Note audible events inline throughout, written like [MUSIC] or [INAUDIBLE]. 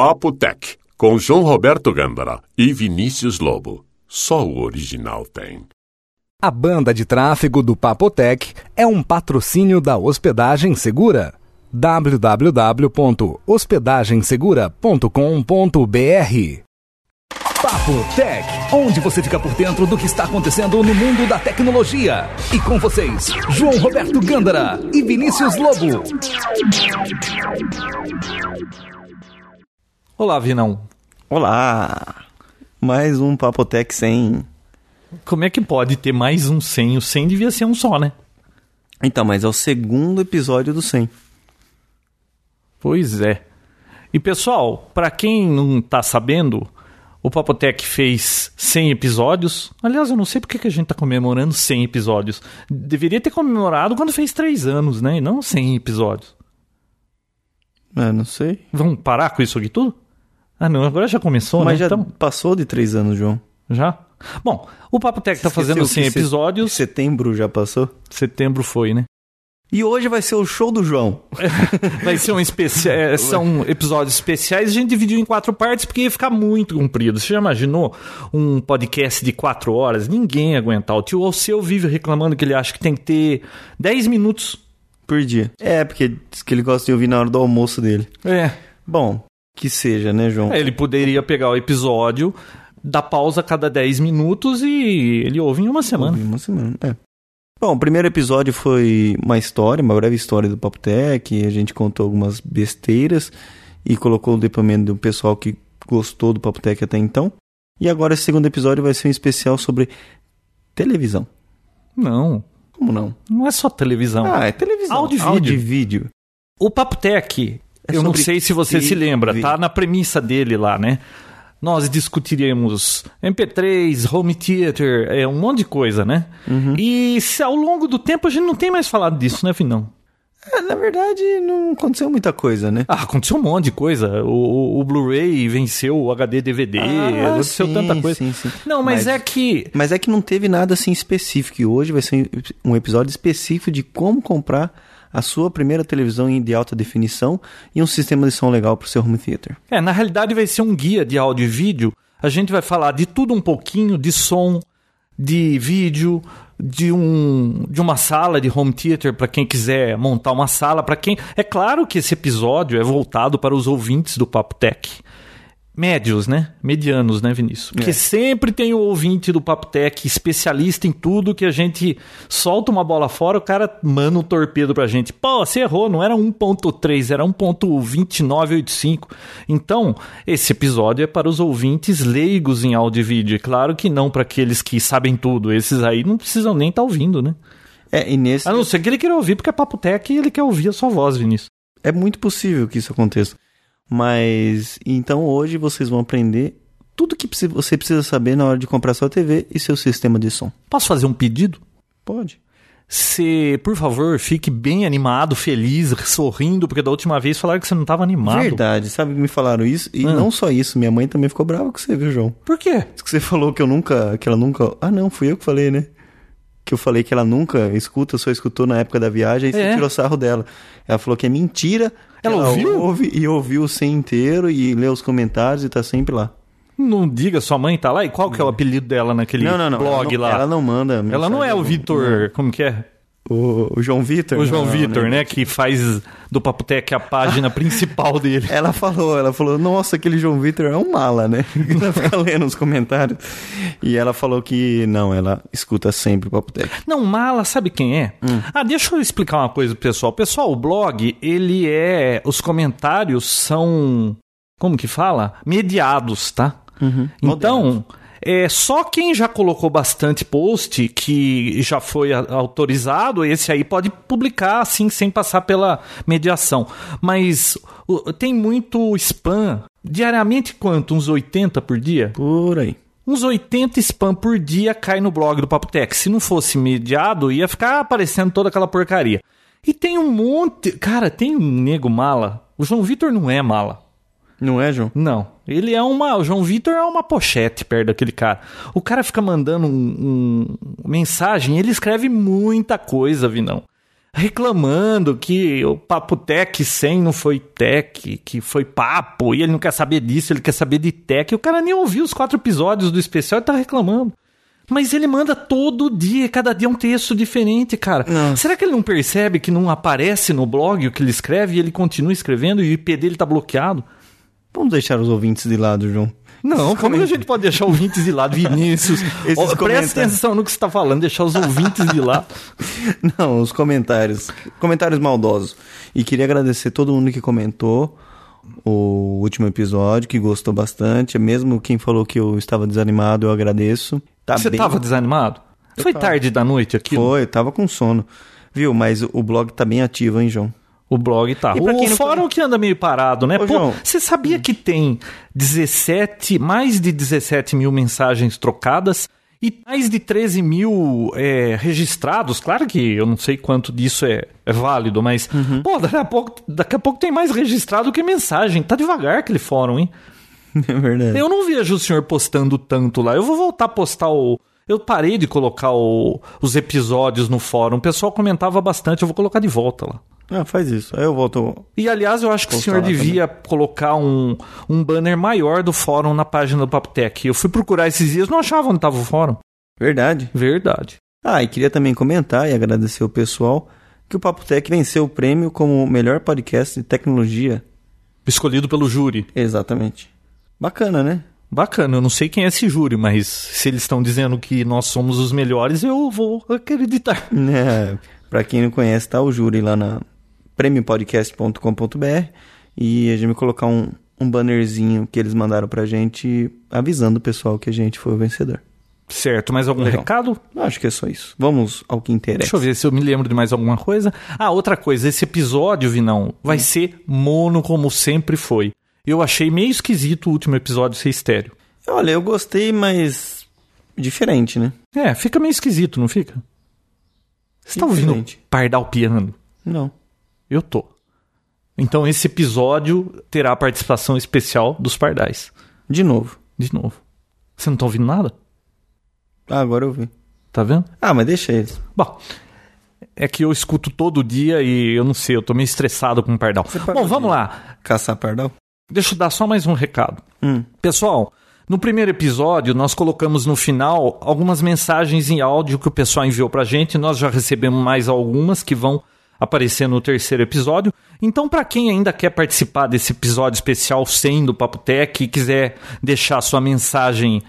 Papo Tech, com João Roberto Gândara e Vinícius Lobo. Só o original tem. A banda de tráfego do Papotec é um patrocínio da Hospedagem Segura. www.hospedagensegura.com.br Papo Tech, onde você fica por dentro do que está acontecendo no mundo da tecnologia. E com vocês, João Roberto Gândara e Vinícius Lobo. Olá, Vinão. Olá! Mais um Papotec 100. Como é que pode ter mais um 100? O 100 devia ser um só, né? Então, mas é o segundo episódio do 100. Pois é. E pessoal, para quem não tá sabendo, o Papotec fez 100 episódios. Aliás, eu não sei porque que a gente tá comemorando 100 episódios. Deveria ter comemorado quando fez 3 anos, né? E não 100 episódios. É, não sei. Vamos parar com isso aqui tudo? Ah, não, agora já começou, Mas né? já Então, passou de três anos, João. já? Bom, o Papotec tá fazendo Esqueceu 100 que se- episódios. Setembro já passou. Setembro foi, né? E hoje vai ser o show do João. [LAUGHS] Vai ser um especial. é, são episódios especiais. A gente dividiu em quatro partes porque ia ficar muito comprido. Você já imaginou um podcast de quatro horas? Ninguém ia aguentar. O tio Alceu vive reclamando que ele acha que tem que ter 10 minutos. Por dia. É, porque diz que ele gosta de ouvir na hora do almoço dele. É. Bom, que seja, né, João? Ele poderia pegar o episódio, dar pausa a cada 10 minutos e ele ouve em uma semana. Ouvi Uma semana, é. Bom, o primeiro episódio foi uma história, uma breve história do Papotec. A gente contou algumas besteiras e colocou o depoimento do pessoal que gostou do Papotec até então. E agora esse segundo episódio vai ser um especial sobre televisão. Não, Como não? não é só televisão. Ah, é televisão. Áudio e vídeo. Áudio e vídeo. O Papotec, É eu não sei se você se lembra, tá na premissa dele lá, né? Nós discutiremos MP3, home theater, é, um monte de coisa, né? Uhum. E se ao longo do tempo a gente não tem mais falado disso, né, Finão? É, na verdade, não aconteceu muita coisa, né? Ah, aconteceu um monte de coisa. O, o- o Blu-ray venceu o HD DVD, Ah, aconteceu sim, tanta coisa. sim, sim. Não, mas, Mas- é que Mas é que não teve nada assim específico. E hoje vai ser um episódio específico de como comprar a sua primeira televisão de alta definição e um sistema de som legal para o seu home theater. É, na realidade vai ser um guia de áudio e vídeo. A gente vai falar de tudo um pouquinho, de som, de vídeo, de um de uma sala de home theater para quem quiser montar uma sala, para quem É claro que esse episódio é voltado para os ouvintes do Papo Tech. Médios, né? Medianos, né, Vinícius? Porque É. sempre tem o ouvinte do Papo Tech, especialista em tudo, que a gente solta uma bola fora, o cara manda um torpedo pra gente. Pô, você errou, não era 1.3, era 1.2985. Então, esse episódio é para os ouvintes leigos em áudio e vídeo. E claro que não para aqueles que sabem tudo. Esses aí não precisam nem estar ouvindo, né? É, e nesse A não ser que ele queira ouvir, porque é Papo Tech e ele quer ouvir a sua voz, Vinícius. é muito possível que isso aconteça. Mas então hoje vocês vão aprender tudo que você precisa saber na hora de comprar sua TV e seu sistema de som. Posso fazer um pedido? Pode. Você, por favor, fique bem animado, feliz, [LAUGHS] sorrindo, porque da última vez falaram que você não estava animado. Verdade, sabe que me falaram isso? E Ah. não só isso, minha mãe também ficou brava com você, viu, João? Por quê? Diz que você falou que eu nunca. Que ela nunca. Ah, não, fui eu que falei, né? Que eu falei que ela nunca escuta, só escutou na época da viagem e você É. tirou sarro dela. Ela falou que é mentira. Ela ouviu? ouve e ouviu o 100 inteiro e leu os comentários e tá sempre lá. Não diga, sua mãe tá lá? E qual que é o apelido dela naquele não, não, não. blog ela lá? Ela não manda. Ela não é o Vitor, como que é? O, o João Vitor? O João Não, Vitor, né? Que faz do Papotec a página principal [LAUGHS] dele. Ela falou, ela falou, nossa, aquele João Vitor é um mala, né? [LAUGHS] Ela fica lendo os comentários. E ela falou que não, ela escuta sempre o Papo Tech. Não, mala, sabe quem é? Hum. Ah, deixa eu explicar uma coisa pro pessoal. Pessoal, o blog, ele é. Os comentários são. Como que fala? Mediados, tá? Então. É só quem já colocou bastante post que já foi autorizado, esse aí pode publicar assim sem passar pela mediação. Mas tem muito spam. Diariamente quanto? Uns 80 por dia? Por aí. Uns 80 spam por dia cai no blog do Papo Tech. Se não fosse mediado, ia ficar aparecendo toda aquela porcaria. E tem um monte. Cara, tem um nego mala. O João Vitor não é mala. Não é, João? Não. Ele é uma. O João Vitor é uma pochete perto daquele cara. O cara fica mandando um, um- mensagem, ele escreve muita coisa, Vinão. reclamando que o papo tech 100 não foi tech, que foi papo, e ele não quer saber disso, ele quer saber de tech. O cara nem ouviu os quatro episódios do especial e tá reclamando. Mas ele manda todo dia, cada dia um texto diferente, cara. Será que ele não percebe que não aparece no blog o que ele escreve e ele continua escrevendo e o IP dele tá bloqueado? Vamos deixar os ouvintes de lado, João. Não, como que a gente pode deixar ouvintes de lado, Vinícius? [LAUGHS] Esses Ó, presta atenção no que você está falando, deixar os ouvintes de lado. [LAUGHS] Não, os comentários. Comentários maldosos. E queria agradecer todo mundo que comentou o último episódio, que gostou bastante. Mesmo quem falou que eu estava desanimado, eu agradeço. Tá você bem- estava desanimado? Foi tava. tarde da noite aqui? Foi, tava com sono. Viu? Mas o blog tá bem ativo, hein, João? O blog tá. E O não fórum que anda meio parado, né? Ô, Pô, você sabia que tem 17, mais de 17 mil mensagens trocadas e mais de 13 mil é, registrados? Claro que eu não sei quanto disso é, é válido, mas, Uhum. pô, daqui a, pouco, daqui a pouco tem mais registrado que mensagem. Tá devagar aquele fórum, hein? [LAUGHS] É verdade. Eu não vejo o senhor postando tanto lá. Eu vou voltar a postar o. Eu parei de colocar o- os episódios no fórum. O pessoal comentava bastante. Eu vou colocar de volta lá. Ah, faz isso. Aí eu volto. E aliás, eu acho que o senhor devia colocar um, um banner maior do fórum na página do Papotec. Eu fui procurar esses dias, não achava onde estava o fórum. Verdade. Verdade. Ah, e queria também comentar e agradecer o pessoal que o Papo Tech venceu o prêmio como melhor podcast de tecnologia. Escolhido pelo júri. Exatamente. Bacana, né? Bacana, eu não sei quem é esse júri, mas se eles estão dizendo que nós somos os melhores, eu vou acreditar. [LAUGHS] É, pra quem não conhece, tá o júri lá na premiopodcast.com.br e a gente vai colocar um, um bannerzinho que eles mandaram pra gente avisando o pessoal que a gente foi o vencedor. Certo, mais algum Legal. recado? Acho que é só isso. Vamos ao que interessa. Deixa eu ver se eu me lembro de mais alguma coisa. Ah, outra coisa, esse episódio, Vinão, vai ser mono como sempre foi. Eu achei meio esquisito o último episódio ser estéreo. Olha, eu gostei, mas diferente, né? É, fica meio esquisito, não fica? Você tá ouvindo. Pardal piano? Não. Eu tô. Então esse episódio terá a participação especial dos Pardais. De novo. De novo. Você não tá ouvindo nada? Ah, agora eu vi. Tá vendo? Ah, mas deixa eles. Bom, é que eu escuto todo dia e eu não sei, eu tô meio estressado com o Pardal. Bom, vamos lá. Caçar pardal? Deixa eu dar só mais um recado. Hum. Pessoal, no primeiro episódio, nós colocamos no final algumas mensagens em áudio que o pessoal enviou pra gente. Nós já recebemos mais algumas que vão aparecer no terceiro episódio. Então, para quem ainda quer participar desse episódio especial 100 do Papo Tech e quiser deixar sua mensagem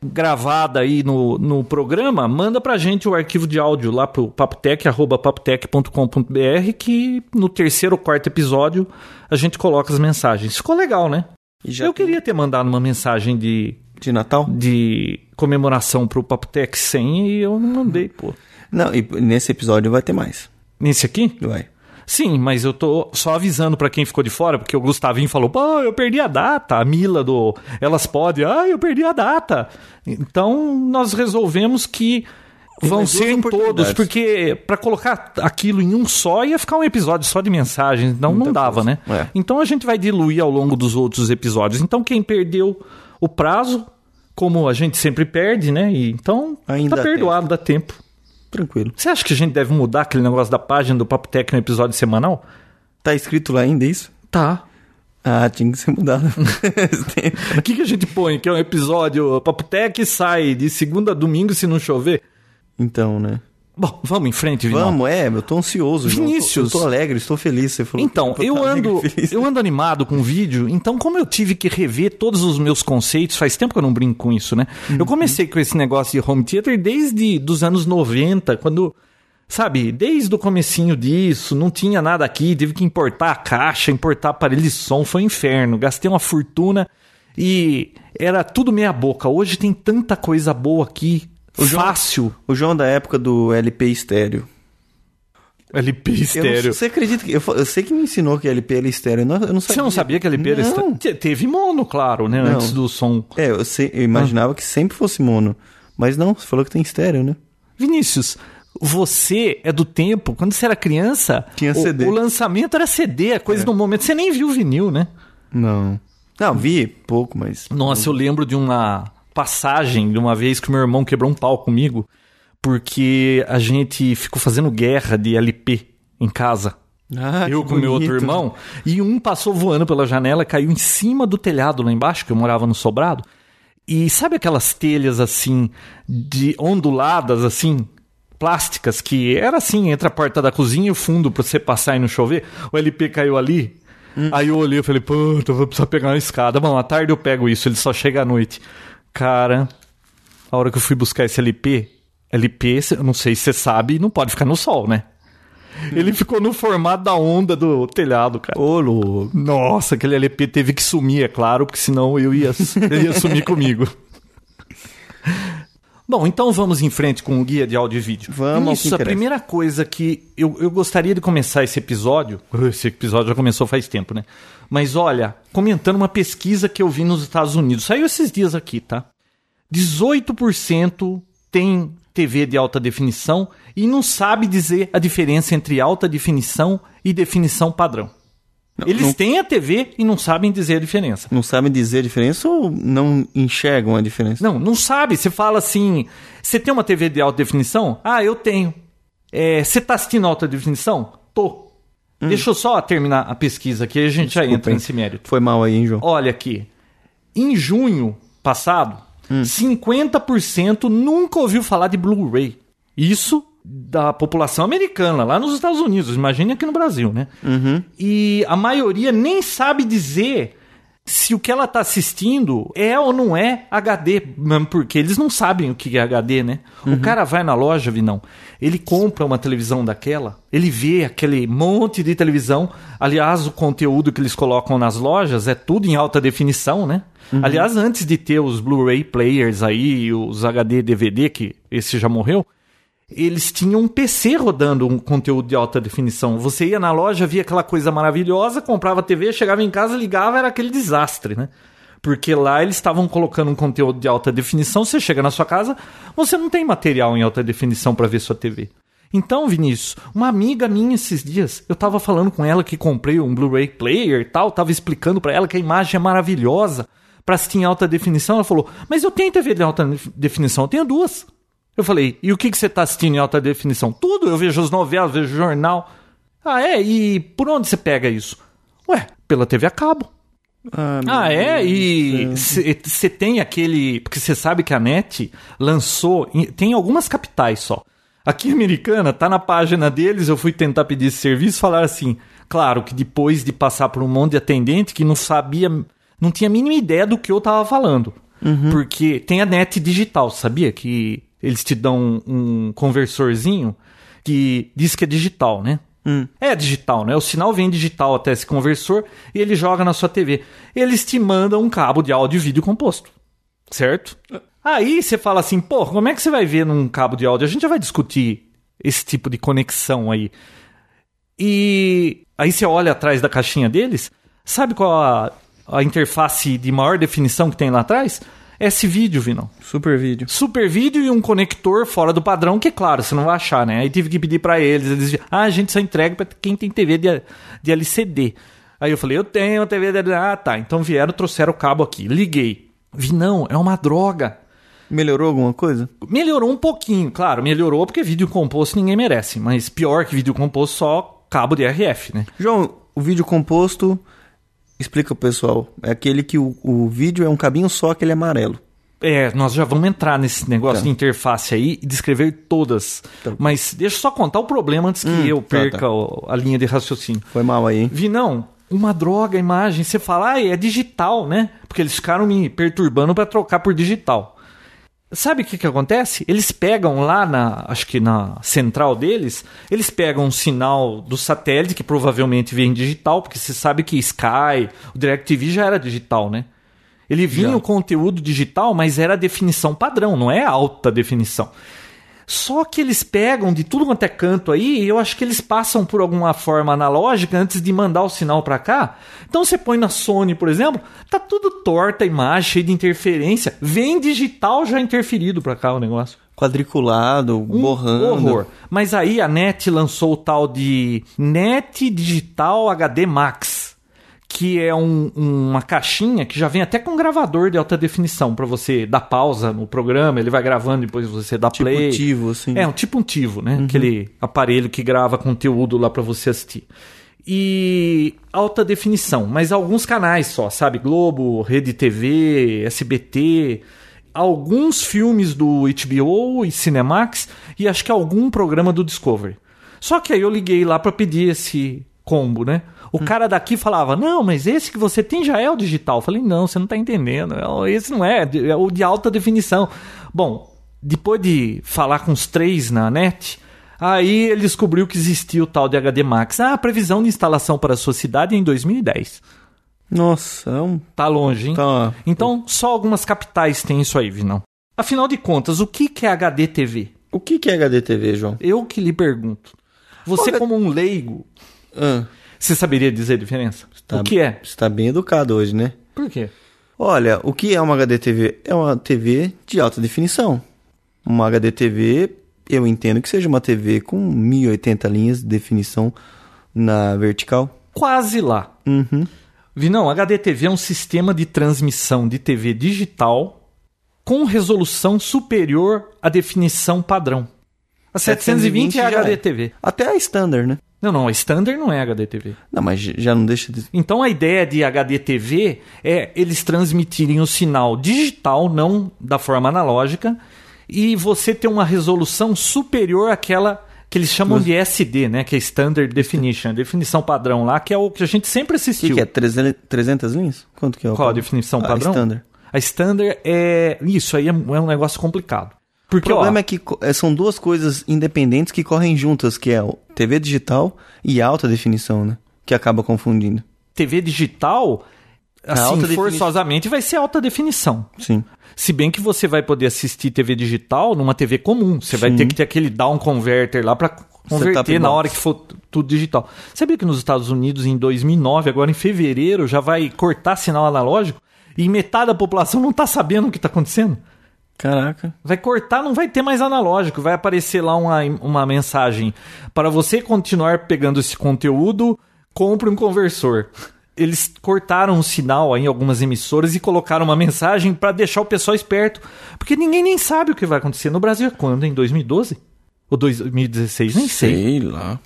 gravada aí no, no programa, manda pra gente o arquivo de áudio lá pro papotec, arroba papotec.com.br que no terceiro ou quarto episódio a gente coloca as mensagens. Ficou legal, né? Já Eu tem- queria ter mandado uma mensagem de, De Natal? de comemoração pro Papotec 100 e eu não mandei, pô. Não, e nesse episódio vai ter mais. Nesse aqui? Vai. Sim, mas eu tô só avisando pra quem ficou de fora, porque o Gustavinho falou, pô, eu perdi a data. A Mila do Elas Podem, ah, eu perdi a data. Então, nós resolvemos que Tem vão ser em todos, porque pra colocar aquilo em um só ia ficar um episódio só de mensagens, então não Muita dava, coisa. né? É. Então a gente vai diluir ao longo dos outros episódios. Então quem perdeu o prazo, como a gente sempre perde, né? E então Ainda tá perdoado, dá tempo. Tranquilo. Você acha que a gente deve mudar aquele negócio da página do Papo Tech no episódio semanal? Tá escrito lá ainda isso? Tá. Ah, tinha que ser mudado. [LAUGHS] O que, que a gente põe? Que é um episódio Papo Tech sai de segunda a domingo se não chover? então, né? Bom, vamos em frente, Vinão. Vamos, é, eu tô ansioso. João. Eu tô- Vinícius. Eu tô, alegre, estou feliz. Você falou Então, que eu alegre, ando, feliz. eu ando animado com o vídeo, então como eu tive que rever todos os meus conceitos, faz tempo que eu não brinco com isso, né? Eu comecei com esse negócio de home theater desde dos anos 90, quando, sabe, desde o comecinho disso, não tinha nada aqui, tive que importar a caixa, importar aparelho de som, foi um inferno, gastei uma fortuna e era tudo meia boca. Hoje tem tanta coisa boa aqui, João- fácil. O João da época do LP estéreo. LP Eu estéreo. você acredita que. Eu, eu sei que me ensinou que LP era estéreo. Eu não, eu não sabia. Você não sabia que LP era Não. estéreo? Te- Teve mono, claro, né? Não. Antes do som. É, eu, sei- eu imaginava que sempre fosse mono. Mas não, você falou que tem estéreo, né? Vinícius, você é do tempo, quando você era criança, Tinha o, CD. o lançamento era CD, a coisa do momento. Você nem viu vinil, né? Não. Não, vi pouco, mas. Nossa, eu lembro de uma passagem de uma vez que meu irmão quebrou um pau comigo, porque a gente ficou fazendo guerra de LP em casa. Ah, eu com meu outro bonito. irmão, e um passou voando pela janela, caiu em cima do telhado lá embaixo, que eu morava no sobrado. E sabe aquelas telhas assim, de onduladas assim, plásticas, que era assim, entre a porta da cozinha e o fundo pra você passar e não chover? O LP caiu ali. Aí eu olhei e falei, puta, vou precisar pegar uma escada. Bom, à tarde eu pego isso, ele só chega à noite. Cara, a hora que eu fui buscar esse LP, LP, eu não sei se você sabe, não pode ficar no sol, né? Ele ficou no formato da onda do telhado, cara. Ô, louco. Nossa, aquele LP teve que sumir, é claro, porque senão eu ia, [LAUGHS] ele ia sumir comigo. Bom, então vamos em frente com o guia de áudio e vídeo. Vamos Isso, a interessa. primeira coisa que eu, eu gostaria de começar esse episódio. Esse episódio já começou faz tempo, né? Mas olha, comentando uma pesquisa que eu vi nos Estados Unidos. Saiu esses dias aqui, tá? 18% tem TV de alta definição e não sabe dizer a diferença entre alta definição e definição padrão. Eles não- têm a TV e não sabem dizer a diferença. Não sabem dizer a diferença ou não enxergam a diferença? Não, não sabe. Você fala assim: você tem uma TV de alta definição? Ah, eu tenho. É, você tá assistindo alta definição? Tô. Deixa eu só terminar a pesquisa aqui, a gente já Desculpa, entra hein? nesse mérito. Foi mal aí, hein, João? Olha aqui. Em junho passado, 50% nunca ouviu falar de Blu-ray. Isso da população americana, lá nos Estados Unidos. Imagine aqui no Brasil, né? E a maioria nem sabe dizer se o que ela tá assistindo é ou não é HD, porque eles não sabem o que é HD, né? O cara vai na loja, Vinão, ele compra uma televisão daquela, ele vê aquele monte de televisão. Aliás, o conteúdo que eles colocam nas lojas é tudo em alta definição, né? Aliás, antes de ter os Blu-ray players aí, os HD DVD, que esse já morreu, eles tinham um PC rodando um conteúdo de alta definição. Você ia na loja, via aquela coisa maravilhosa, comprava a TV, chegava em casa, ligava, era aquele desastre, né? Porque lá eles estavam colocando um conteúdo de alta definição, você chega na sua casa, você não tem material em alta definição para ver sua TV. Então, Vinícius, uma amiga minha esses dias, eu tava falando com ela que comprei um Blu-ray player e tal, tava explicando para ela que a imagem é maravilhosa para assistir em alta definição. Ela falou: "Mas eu tenho TV de alta definição, eu tenho duas". Eu falei, e o que, que você tá assistindo em alta definição? Tudo, eu vejo as novelas, vejo jornal. Ah, é? E por onde você pega isso? Ué, pela TV a cabo. Ah, Ah, é? E você tem aquele. Porque você sabe que a NET lançou. em- Tem algumas capitais só. Aqui em Americana, tá na página deles, eu fui tentar pedir esse serviço falaram assim. Claro que depois de passar por um monte de atendente que não sabia. Não tinha a mínima ideia do que eu tava falando. Porque tem a NET digital, sabia? Que eles te dão um conversorzinho que diz que é digital, né? É digital, né? O sinal vem digital até esse conversor e ele joga na sua TV. Eles te mandam um cabo de áudio e vídeo composto. Certo? Aí você fala assim, pô, como é que você vai ver num cabo de áudio? A gente já vai discutir esse tipo de conexão aí. E aí você olha atrás da caixinha deles, sabe qual a, a interface de maior definição que tem lá atrás? Esse vídeo, Vinão. Super vídeo. Super vídeo e um conector fora do padrão, que claro, você não vai achar, né? Aí tive que pedir pra eles, eles diziam, ah, a gente só entrega pra quem tem TV de, de LCD. Aí eu falei, eu tenho TV de Ah, tá. Então vieram, trouxeram o cabo aqui. Liguei. Vi, não, é uma droga. Melhorou alguma coisa? Melhorou um pouquinho, claro, melhorou porque vídeo composto ninguém merece. Mas pior que vídeo composto, só cabo de RF, né? João, o vídeo composto, explica pro pessoal. É aquele que o, o vídeo é um cabinho só, aquele amarelo. É, nós já vamos entrar nesse negócio Tá. de interface aí e descrever todas. Tá. Mas deixa eu só contar o problema antes que Hum, eu tá, perca tá. o- a linha de raciocínio. Foi mal aí, hein? Vi, não, uma droga a imagem. Você fala, ah, é digital, né? Porque eles ficaram me perturbando para trocar por digital. Sabe o que, que acontece? Eles pegam lá na, acho que na central deles, eles pegam um sinal do satélite, que provavelmente vem digital, porque você sabe que Sky, o DirecTV já era digital, né? Ele vinha Já. o conteúdo digital, mas era a definição padrão, não é alta definição. Só que eles pegam de tudo quanto é canto aí, e eu acho que eles passam por alguma forma analógica antes de mandar o sinal pra cá. Então você põe na Sony, por exemplo, tá tudo torta a imagem, cheio de interferência. Vem digital já interferido pra cá o negócio. Quadriculado, Um borrando. horror. Mas aí a NET lançou o tal de NET Digital HD Max, que é um- uma caixinha que já vem até com gravador de alta definição para você dar pausa no programa, ele vai gravando depois você dá Tipo play. tivo, assim. É, um tipo um Tivo, né? Aquele aparelho que grava conteúdo lá pra você assistir. E alta definição, mas alguns canais só, sabe? Globo, Rede TV, SBT, alguns filmes do HBO e Cinemax e acho que algum programa do Discovery. Só que aí eu liguei lá pra pedir esse combo, né? O cara daqui falava: "Não, mas esse que você tem já é o digital". Eu falei: "Não, você não tá entendendo. É, Esse não é, é o de alta definição". Bom, depois de falar com os três na net, aí ele descobriu que existia o tal de HD Max. Ah, a previsão de instalação para a sua cidade é em 2010. Nossa, é um. Tá longe, hein? Tá. Então, só algumas capitais têm isso aí, Vinão. Afinal de contas, o que é HD TV? O que é HDTV, João? Eu que lhe pergunto. Você, Olha- como um leigo, Ah, você saberia dizer a diferença? tá- O que é? Você tá bem educado hoje, né? Por quê? Olha, o que é uma HDTV? É uma TV de alta definição. Uma HDTV, eu entendo que seja uma TV com 1080 linhas de definição na vertical. Quase lá. Uhum. Vinão, HDTV é um sistema de transmissão de TV digital com resolução superior à definição padrão. A 720 é já é. HDTV. Até a standard, né? Não, não, a standard não é HDTV. Não, mas já não deixa de. Então a ideia de HDTV é eles transmitirem o sinal digital, não da forma analógica, e você ter uma resolução superior àquela que eles chamam de SD, né? Que é Standard Definition, a definição padrão lá, que é o que a gente sempre O que, assistiu. que é? 300, 300 linhas? Quanto que é? o Qual a definição Ah, padrão? standard. A Standard é. Isso aí é, é um negócio complicado. O Porque, problema ó, é que é, são duas coisas independentes que correm juntas, que é o TV digital e alta definição, né? Que acaba confundindo. TV digital, assim, forçosamente vai ser alta definição. Sim. Se bem que você vai poder assistir TV digital numa TV comum. Você vai Sim. ter que ter aquele down converter lá para converter na hora que for tudo digital. Sabia que nos Estados Unidos, em 2009, agora em fevereiro, já vai cortar sinal analógico? E metade da população não tá sabendo o que tá acontecendo? Caraca. Vai cortar, não vai ter mais analógico. Vai aparecer lá uma, uma mensagem. Para você continuar pegando esse conteúdo, compre um conversor. Eles cortaram o sinal aí em algumas emissoras e colocaram uma mensagem para deixar o pessoal esperto. Porque ninguém nem sabe o que vai acontecer. No Brasil é quando? Em 2012? Ou 2016? Nem sei. lá.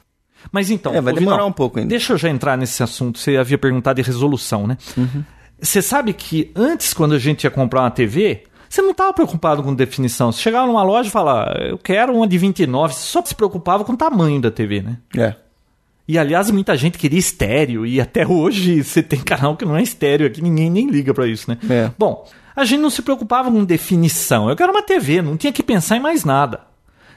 Mas então. É, vai demorar Vinão, um pouco ainda. Deixa eu já entrar nesse assunto. Você havia perguntado de resolução, né? Uhum. Você sabe que antes, quando a gente ia comprar uma TV, você não estava preocupado com definição. Você chegava numa loja e falava, eu quero uma de 29. Você só se preocupava com o tamanho da TV, né? É. E aliás, muita gente queria estéreo. E até hoje [LAUGHS] você tem canal que não é estéreo aqui, ninguém nem liga pra isso, né? É. Bom, a gente não se preocupava com definição. Eu quero uma TV, não tinha que pensar em mais nada.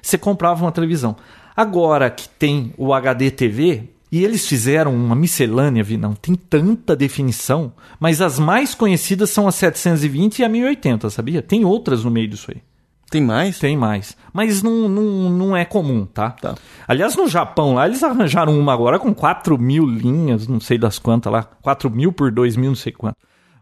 Você comprava uma televisão. Agora que tem o HD TV, e eles fizeram uma miscelânea, vi não, tem tanta definição, mas as mais conhecidas são a 720 e a 1080, sabia? Tem outras no meio disso aí. Tem mais? Tem mais. Mas não, não, não é comum, tá? Tá. Aliás, no Japão lá, eles arranjaram uma agora com 4 mil linhas, não sei das quantas lá. 4 mil por 2 mil, não sei quanto.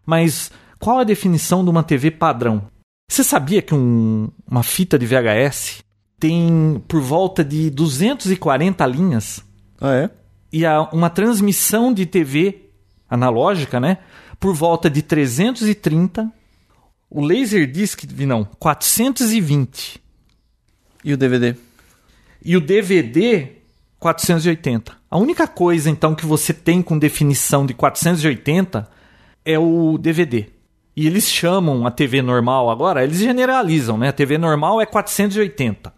Mas qual a definição de uma TV padrão? Você sabia que um- uma fita de VHS tem por volta de 240 linhas? Ah, é? E a, uma transmissão de TV analógica, né? Por volta de 330. O Laserdisc, não, 420. E o DVD? E o DVD, 480. A única coisa, então, que você tem com definição de 480 é o DVD. E eles chamam a TV normal agora, eles generalizam, né? A TV normal é 480.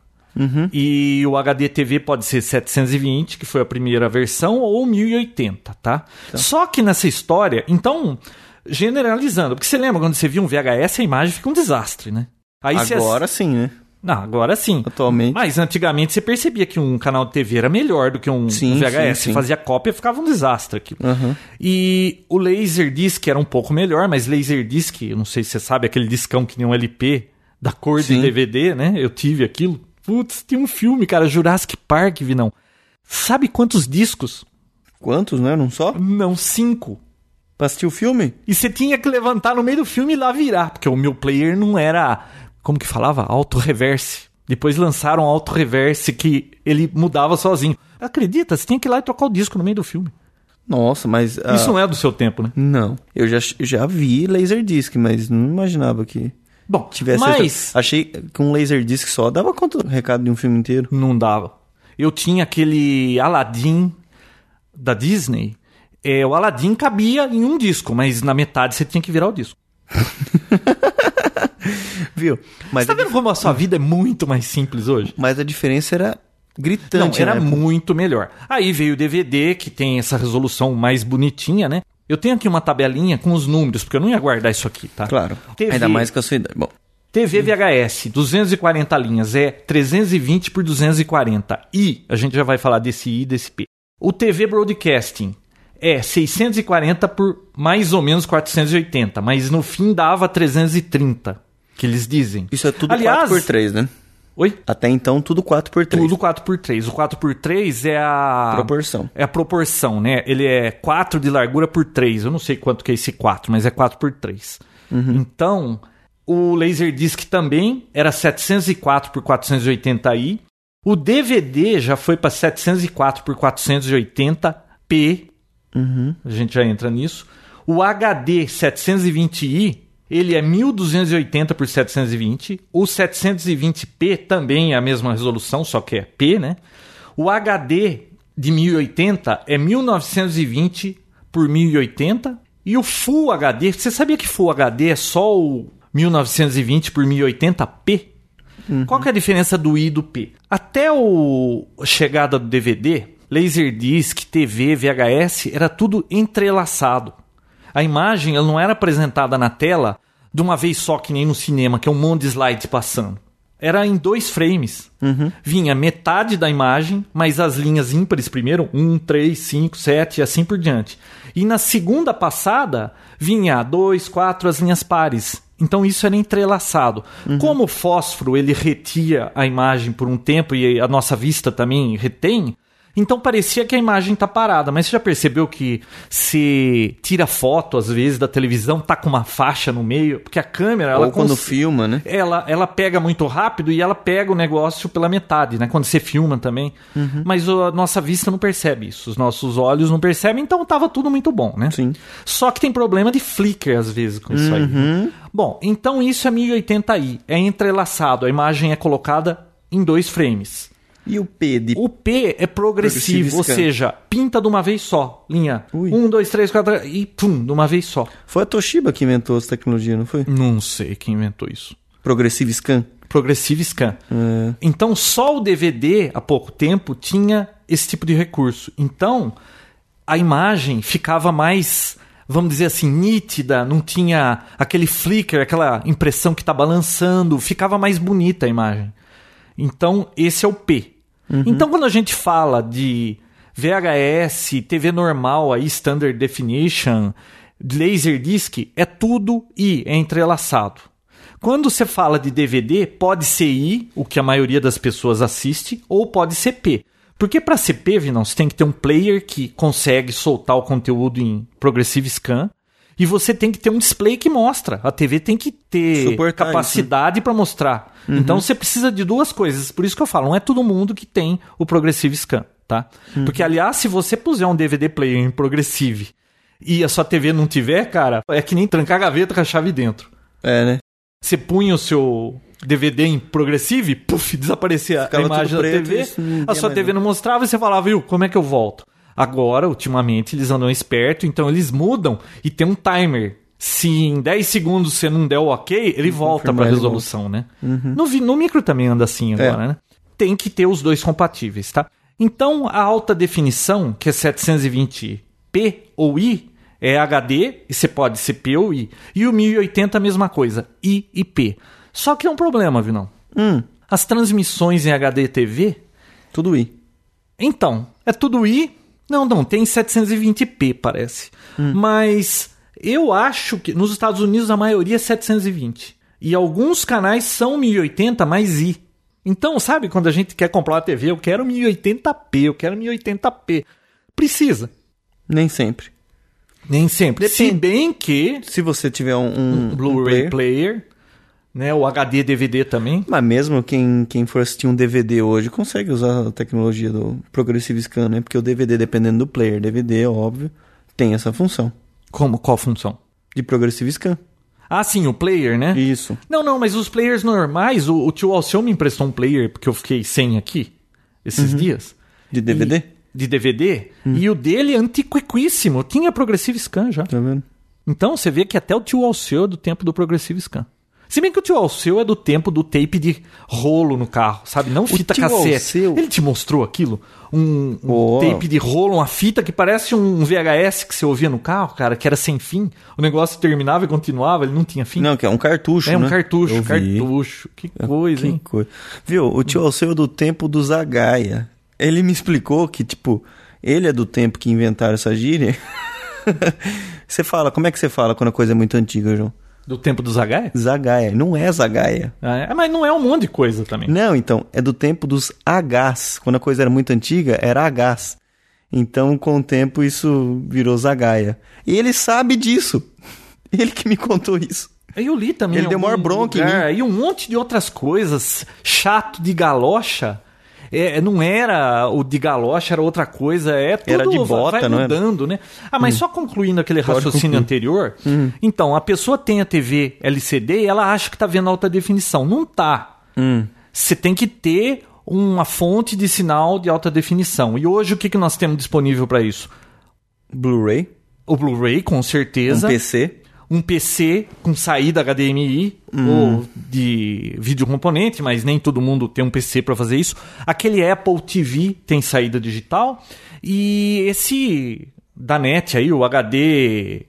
E o HD TV pode ser 720, que foi a primeira versão, ou 1080, tá? Só que nessa história, então, generalizando, porque você lembra quando você viu um VHS, a imagem fica um desastre, né? Aí você- Agora sim, né? Não, agora sim. Atualmente. Mas antigamente você percebia que um canal de TV era melhor do que um Sim, VHS. sim, sim. Fazia cópia ficava um desastre aquilo. Aham. E o Laserdisc era um pouco melhor, mas Laserdisc, não sei se você sabe, aquele discão que nem um LP da cor de. DVD, né? Eu tive aquilo. Putz, tinha um filme, cara, Jurassic Park, Vinão. Sabe quantos discos? Quantos, né? Não só? Não, cinco. Pra assistir o filme? E você tinha que levantar no meio do filme e lá virar, porque o meu player não era, como que falava? Auto reverse. Depois lançaram auto reverse que ele mudava sozinho. Acredita, você tinha que ir lá e trocar o disco no meio do filme. Nossa, mas. ah, Isso não é do seu tempo, né? Não. Eu já, eu já vi Laserdisc, mas não imaginava que Bom, tivesse. mas Achei que um Laserdisc só dava conta do recado de um filme inteiro. não dava. Eu tinha aquele Aladdin da Disney. É, o Aladdin cabia em um disco, mas na metade você tinha que virar o disco. [LAUGHS] Viu? Mas, Você tá vendo como a sua vida é muito mais simples hoje? mas a diferença era Não, gritante, era né? muito melhor. Aí veio o DVD, que tem essa resolução mais bonitinha, né? Eu tenho aqui uma tabelinha com os números, porque eu não ia guardar isso aqui, tá? Claro. TV. Ainda mais com a sua idade. Bom, TV VHS, 240 linhas, é 320 por 240. I, a gente já vai falar desse I e desse P. O TV Broadcasting é 640 por mais ou menos 480, mas no fim dava 330, que eles dizem. isso é tudo Aliás, 4x3, né? Oi? Até então, tudo 4x3. Tudo 4x3. O 4x3 é a... Proporção. É a proporção, né? Ele é 4 de largura por 3. Eu não sei quanto que é esse 4, mas é 4 por 3. Então, o Laserdisc também era 704 por 480i. O DVD já foi para 704 por 480p. A gente já entra nisso. O HD 720i, ele é 1280 por 720. O 720p também é a mesma resolução, só que é P, né? O HD de 1080 é 1920 por 1080. E o Full HD, você sabia que Full HD é só o 1920 por 1080p? Qual que é a diferença do I e do P? Até o a chegada do DVD, Laserdisc, TV, VHS, era tudo entrelaçado. A imagem ela não era apresentada na tela de uma vez só, que nem no cinema, que é um monte de slides passando. Era em dois frames. Vinha metade da imagem, mas as linhas ímpares primeiro, 1, 3, 5, 7 e assim por diante. E na segunda passada, vinha 2, 4 as linhas pares. Então isso era entrelaçado. Como o fósforo ele retia a imagem por um tempo e a nossa vista também retém, então parecia que a imagem tá parada, mas você já percebeu que se tira foto às vezes da televisão, tá com uma faixa no meio, porque a câmera ela Ou quando cons- filma, né? ela, ela pega muito rápido e ela pega o negócio pela metade, né? Quando você filma também. Uhum. Mas a nossa vista não percebe isso. Os nossos olhos não percebem, então tava tudo muito bom, né? Sim. Só que tem problema de flicker às vezes com isso aí. Uhum. né? Bom, então isso é 1080i. É entrelaçado. A imagem é colocada em dois frames. E o P de O P é progressivo, ou seja, pinta de uma vez só. Linha Ui. um, dois, três, quatro e pum, de uma vez só. Foi a Toshiba que inventou essa tecnologia, não foi? Não sei quem inventou isso. Progressive Scan. Progressive Scan. É. Então, só o DVD, há pouco tempo, tinha esse tipo de recurso. Então, a imagem ficava mais, vamos dizer assim, nítida, não tinha aquele flicker, aquela impressão que está balançando, ficava mais bonita a imagem. Então, esse é o P. Então, quando a gente fala de VHS, TV normal, aí, Standard Definition, Laserdisc, é tudo I, é entrelaçado. Quando você fala de DVD, pode ser I, o que a maioria das pessoas assiste, ou pode ser P. Porque para ser P, Vinão, você tem que ter um player que consegue soltar o conteúdo em Progressive Scan. E você tem que ter um display que mostra. A TV tem que ter Suportar capacidade para mostrar. Então você precisa de duas coisas. Por isso que eu falo, não é todo mundo que tem o Progressive Scan, tá? Porque, aliás, se você puser um DVD player em Progressive e a sua TV não tiver, cara, é que nem trancar a gaveta com a chave dentro. É, né? Você punha o seu DVD em progressive, puf, desaparecia a Ficava imagem tudo da TV. isso A sua TV não mostrava e você falava, viu, como é que eu volto? Agora, ultimamente, eles andam esperto, então eles mudam e tem um timer. Se em 10 segundos você não der o ok, ele volta confirmar, para ele resolução, né? No, vi- no micro também anda assim agora, né? Tem que ter os dois compatíveis, tá? Então, a alta definição, que é 720p ou I, é HD, e você pode ser P ou I. E o 1080 a mesma coisa, I e P. Só que tem um problema, Vinão. Hum, As transmissões em HD TV, tudo I. então, é tudo I. Não, não, tem 720p, parece. Mas eu acho que nos Estados Unidos a maioria é 720. E alguns canais são 1080 mais I. Então, sabe quando a gente quer comprar uma TV, eu quero 1080p, eu quero 1080p. Precisa. Nem sempre. Nem sempre. Se Depende. bem que Se você tiver um, um, Blu-ray um player, player. Né? O HD DVD também. Mas mesmo quem, quem for assistir um DVD hoje consegue usar a tecnologia do Progressive Scan, né? Porque o DVD, dependendo do player, DVD, óbvio, tem essa função Como? Qual função? de Progressive Scan. Ah, sim, o player, né? Isso. Não, não, mas os players normais, o, o tio Alceu me emprestou um player, porque eu fiquei sem aqui esses dias. De DVD? E- de DVD. E o dele é antiquíssimo. Tinha Progressive Scan já. Tá vendo? Então você vê que até o tio Alceu é do tempo do Progressive Scan. Se bem que o tio Alceu é do tempo do tape de rolo no carro, sabe? Não fita cassete. Alceu- Ele te mostrou aquilo? Um, um Oh. tape de rolo, uma fita que parece um VHS que você ouvia no carro, cara, que era sem fim. O negócio terminava e continuava, ele não tinha fim. Não, que é um cartucho, é um né? cartucho, Eu vi. cartucho. Que coisa, Que hein? coisa. Viu, o tio Alceu é do tempo do Zagaia. Ele me explicou que, tipo, ele é do tempo que inventaram essa gíria. [LAUGHS] você fala, como é que você fala quando a coisa é muito antiga, João? Do tempo do Zagaia? Zagaia, não é Zagaia. Ah, é, mas não é um monte de coisa também. Não, então, é do tempo dos Hs. Quando a coisa era muito antiga, era Hs. Então, com o tempo, isso virou Zagaia. E ele sabe disso. [LAUGHS] Ele que me contou isso. Eu li também. Ele deu maior bronca lugar, E um monte de outras coisas. Chato de galocha. É, não era o de galocha, era outra coisa. É tudo Era de bota, vai não era? mudando, né? Ah, mas só concluindo aquele raciocínio anterior. Então, a pessoa tem a TV LCD e ela acha que tá vendo alta definição. Não tá. Você tem que ter uma fonte de sinal de alta definição. E hoje o que, que nós temos disponível para isso? Blu-ray, O Blu-ray, com um certeza PC. Um PC com saída HDMI ou de vídeo componente, mas nem todo mundo tem um PC para fazer isso. Aquele Apple TV tem saída digital e esse da NET aí, o HD,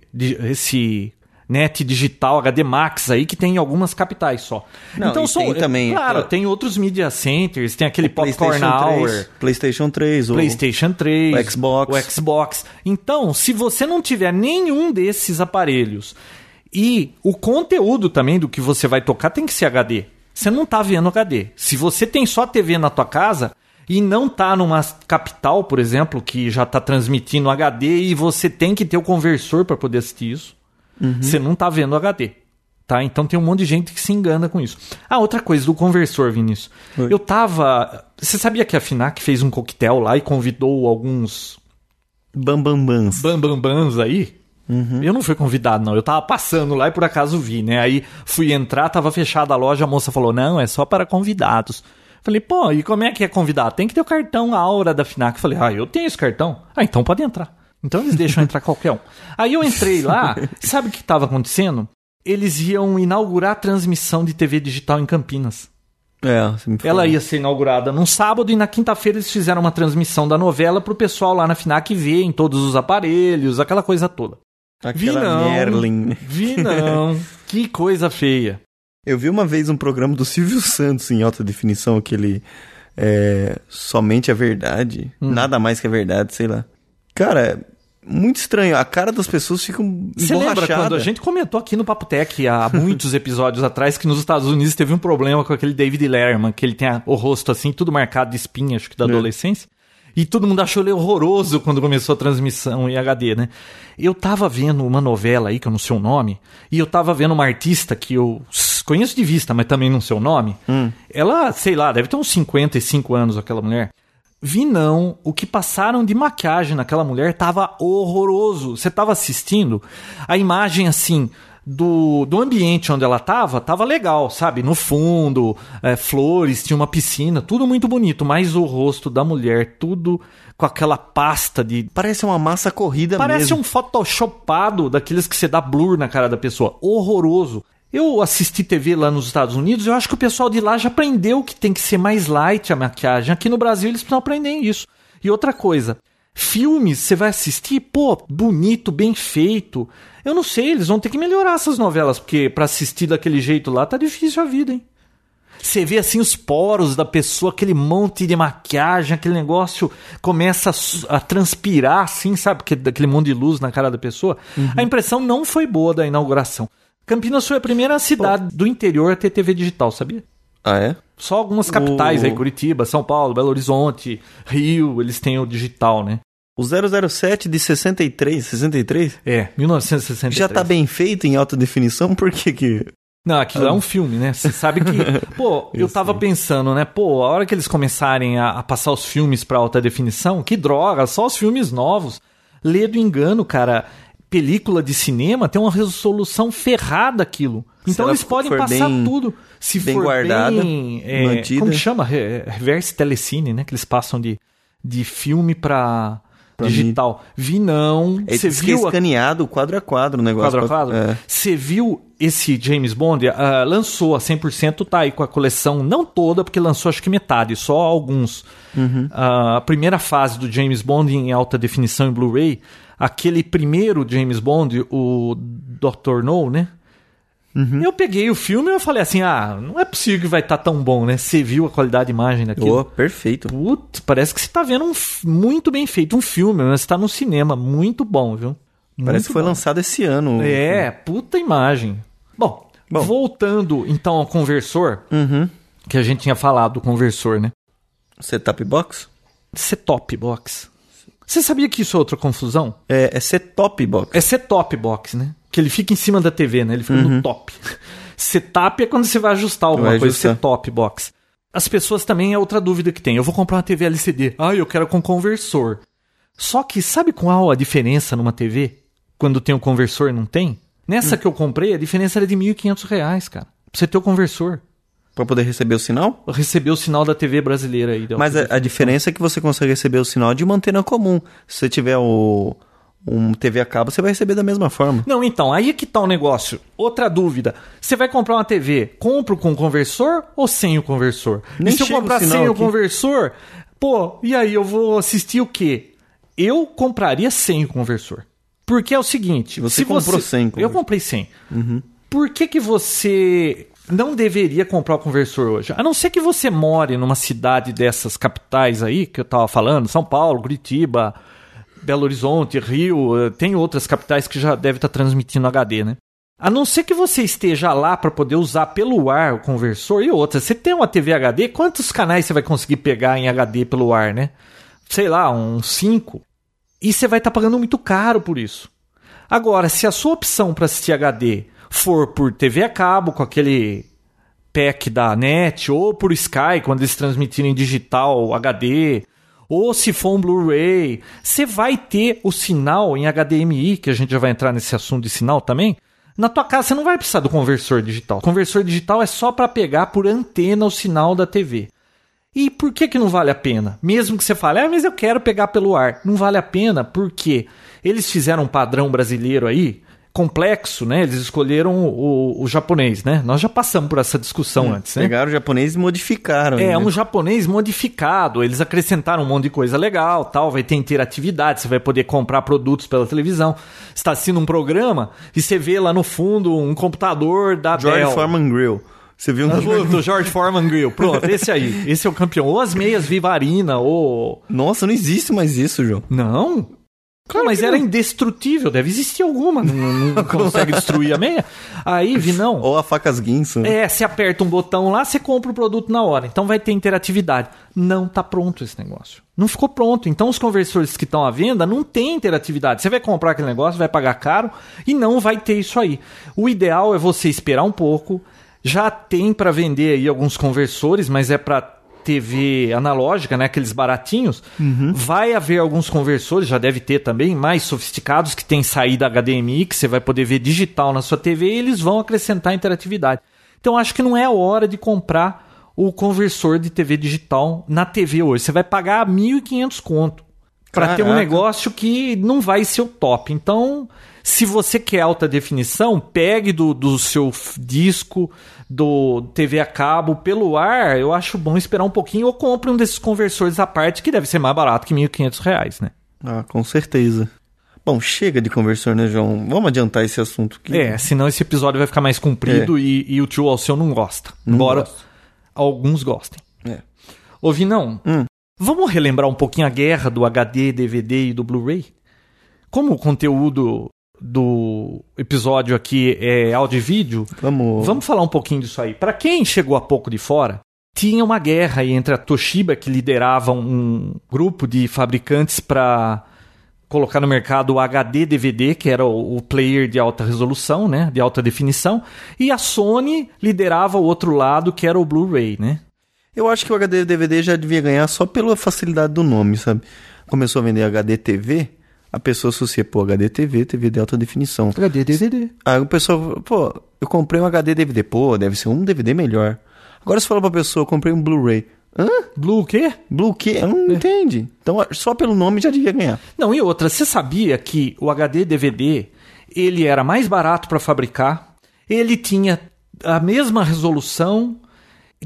esse NET digital HD Max aí que tem em algumas capitais só. Não, então e são, tem também claro, aquela- tem outros media centers, tem aquele Popcorn PlayStation Hour. 3, PlayStation 3, o PlayStation 3, o Xbox. o Xbox. Então, se você não tiver nenhum desses aparelhos e o conteúdo também do que você vai tocar tem que ser HD. Você não tá vendo HD. Se você tem só TV na tua casa e não tá numa capital, por exemplo, que já tá transmitindo HD e você tem que ter o conversor para poder assistir isso, você não tá vendo HD. Tá? Então tem um monte de gente que se engana com isso. Ah, outra coisa do conversor, Vinícius. Oi. Eu tava. Você sabia que a Finac fez um coquetel lá e convidou alguns Bambambans. bambambans aí? Eu não fui convidado, não. Eu tava passando lá e por acaso vi, né? Aí fui entrar, tava fechada a loja, a moça falou: não, é só para convidados. Falei, pô, e como é que é convidado? Tem que ter o cartão Aura da Finac. Falei, ah, eu tenho esse cartão. Ah, então pode entrar. Então eles deixam entrar qualquer um. Aí eu entrei lá, [LAUGHS] sabe o que estava acontecendo? Eles iam inaugurar a transmissão de TV digital em Campinas. É, falou. Ela ia ser inaugurada num sábado e na quinta-feira eles fizeram uma transmissão da novela pro pessoal lá na Finac ver em todos os aparelhos, aquela coisa toda. Vi Aquela não. Merlin. Vi não. [LAUGHS] que coisa feia. Eu vi uma vez um programa do Silvio Santos em alta definição, aquele é, Somente a Verdade, Hum. nada mais que a verdade, sei lá. Cara, é muito estranho, a cara das pessoas fica Você lembra quando a gente comentou aqui no Papo Tech há muitos [LAUGHS] episódios atrás que nos Estados Unidos teve um problema com aquele David Letterman, que ele tem a- o rosto assim, tudo marcado de espinha, acho que da É. adolescência. E todo mundo achou ele horroroso quando começou a transmissão em HD, né? Eu tava vendo uma novela aí, que eu não sei o nome, e eu tava vendo uma artista que eu conheço de vista, mas também não sei o nome. Ela, sei lá, deve ter uns 55 anos aquela mulher. Vi não, o que passaram de maquiagem naquela mulher tava horroroso. Você tava assistindo, a imagem assim do, do ambiente onde ela tava, tava legal, sabe? No fundo, é, flores, tinha uma piscina, tudo muito bonito, mas o rosto da mulher, tudo com aquela pasta de. Parece uma massa corrida Parece mesmo. um photoshopado daqueles que você dá blur na cara da pessoa. Horroroso. Eu assisti TV lá nos Estados Unidos, eu acho que o pessoal de lá já aprendeu que tem que ser mais light a maquiagem. Aqui no Brasil eles precisam aprender isso. E outra coisa, filmes você vai assistir, pô, bonito, bem feito. Eu não sei, eles vão ter que melhorar essas novelas, porque pra assistir daquele jeito lá tá difícil a vida, hein? Você vê assim os poros da pessoa, aquele monte de maquiagem, aquele negócio começa a, transpirar, assim, sabe? Porque daquele monte de luz na cara da pessoa. A impressão não foi boa da inauguração. Campinas foi a primeira cidade do interior a ter TV digital, sabia? Ah, é? Só algumas capitais O- aí, Curitiba, São Paulo, Belo Horizonte, Rio, eles têm o digital, né? O 007 de 63, 63? É, 1963. Já tá bem feito em alta definição, por que que Não, aquilo é um filme, né? Você sabe que. [LAUGHS] Pô, eu, Eu tava sei. pensando, né? Pô, a hora que eles começarem a, a passar os filmes pra alta definição, que droga, só os filmes novos. Lê do engano, cara. Película de cinema tem uma resolução ferrada aquilo. Então eles podem passar bem- tudo. Se bem for guardada, bem. é, mantida. como chama? Re- Reverse telecine, né? Que eles passam de, de filme pra, Pra digital. Vi não. É, Você é viu a escaneado quadro a quadro o negócio. quadro a quadro? É. Você viu esse James Bond? ah, lançou a 100%, tá aí com a coleção, não toda, porque lançou acho que metade, só alguns. Uhum. Ah, a primeira fase do James Bond em alta definição em Blu-ray, aquele primeiro James Bond, o Dr. No, né? Uhum. Eu peguei o filme e eu falei assim: ah, não é possível que vai estar tão bom, né? Você viu a qualidade de imagem daquilo? Oh, perfeito. Putz, parece que você tá vendo um muito bem feito, um filme, né? Você tá no cinema, muito bom, viu? Parece Muito que foi bom. lançado esse ano. É, puta imagem. Bom, Bom. voltando então ao conversor, Uhum. que a gente tinha falado do conversor, né? Setup box? Set-top box. Você sabia que isso é outra confusão? É, é set-top box. É set-top box, né? Que ele fica em cima da TV, né? Ele fica no top. Setup é quando você vai ajustar alguma Vai coisa, ajustar. set-top box. As pessoas também é outra dúvida que tem. Eu vou comprar uma TV LCD. Ah, eu quero com conversor. Só que sabe qual a diferença numa TV? Quando tem o conversor e não tem? Nessa Hum. que eu comprei, a diferença era de 1.500 reais, cara. Pra você ter o conversor. Pra poder receber o sinal? Receber o sinal da TV brasileira aí. Mas a, a diferença é que você consegue receber o sinal de uma antena comum. Se você tiver o, um TV a cabo, você vai receber da mesma forma. Não, então, aí é que tá o negócio. Outra dúvida. Você vai comprar uma TV, compro com conversor ou sem o conversor? Nem e se eu o comprar sinal sem o aqui. conversor, pô, e aí eu vou assistir o quê? Eu compraria sem o conversor. Porque é o seguinte, Você se comprou você... sem Eu comprei sem. Por que que você não deveria comprar o conversor hoje? A não ser que você more numa cidade dessas capitais aí que eu tava falando, São Paulo, Curitiba, Belo Horizonte, Rio, eh, tem outras capitais que já devem estar transmitindo HD, né? A não ser que você esteja lá para poder usar pelo ar o conversor e outra. Você tem uma TV HD, quantos canais você vai conseguir pegar em HD pelo ar, né? Sei lá, uns 5. E você vai estar pagando muito caro por isso. Agora, se a sua opção para assistir HD for por TV a cabo, com aquele pack da NET, ou por Sky, quando eles transmitirem digital HD, ou se for um Blu-ray, você vai ter o sinal em HDMI, que a gente já vai entrar nesse assunto de sinal também. Na tua casa você não vai precisar do conversor digital. O conversor digital é só para pegar por antena o sinal da TV. E por que, que não vale a pena? Mesmo que você fale, ah, mas eu quero pegar pelo ar. Não vale a pena porque eles fizeram um padrão brasileiro aí, complexo, né? Eles escolheram o, o japonês, né? Nós já passamos por essa discussão antes, né? Pegaram o japonês e modificaram. É, né? um japonês modificado. Eles acrescentaram um monte de coisa legal, tal. Vai ter interatividade, você vai poder comprar produtos pela televisão. Você está assistindo um programa e você vê lá no fundo um computador da George Dell. Foreman Grill. Você viu um... Do George Foreman Grill. Pronto, esse aí. Esse é o campeão. Ou as meias Vivarina, ou... Nossa, não existe mais isso, João. Não? Claro, mas era não. indestrutível. Deve existir alguma. Não, não [LAUGHS] consegue destruir a meia. Aí, vi não. Ou a facas Guinso. né? É, você aperta um botão lá, você compra o produto na hora. Então vai ter interatividade. Não tá pronto esse negócio. Não ficou pronto. Então os conversores que estão à venda não tem interatividade. Você vai comprar aquele negócio, vai pagar caro e não vai ter isso aí. O ideal é você esperar um pouco. Já tem para vender aí alguns conversores, mas é para TV analógica, né? Aqueles baratinhos. Vai haver alguns conversores, já deve ter também, mais sofisticados, que tem saída HDMI, que você vai poder ver digital na sua TV e eles vão acrescentar interatividade. Então acho que não é hora de comprar o conversor de TV digital na TV hoje. Você vai pagar 1.500 conto para ter um negócio que não vai ser o top. Então, se você quer alta definição, pegue do, do seu disco, do TV a cabo pelo ar. Eu acho bom esperar um pouquinho ou compre um desses conversores à parte que deve ser mais barato que 1.500 reais, né? Ah, com certeza. Bom, chega de conversor, né, João? Vamos adiantar esse assunto aqui. É, senão esse episódio vai ficar mais comprido e, e o tio Alceu não gosta. Não embora gosta. alguns gostem. É. Ô, Vinão, Hum. vamos relembrar um pouquinho a guerra do HD, DVD e do Blu-ray? Como o conteúdo do episódio aqui é áudio e vídeo, Vamos. vamos falar um pouquinho disso aí. Para quem chegou há pouco de fora, tinha uma guerra aí entre a Toshiba, que liderava um grupo de fabricantes para colocar no mercado o HD DVD, que era o, o, player de alta resolução, né, de alta definição, e a Sony liderava o outro lado, que era o Blu-ray, né? Eu acho que o HD DVD já devia ganhar só pela facilidade do nome, sabe? Começou a vender HD TV, a pessoa associa, pô, HD TV, TV de alta definição. HD DVD. Aí o pessoal, pô, eu comprei um HD DVD, pô, deve ser um DVD melhor. Agora você fala pra pessoa, eu comprei um Blu-ray. Hã? Blue o quê? Blue o quê? Não é. entende. Então, só pelo nome já devia ganhar. Não, e outra, você sabia que o HD DVD, ele era mais barato para fabricar, ele tinha a mesma resolução,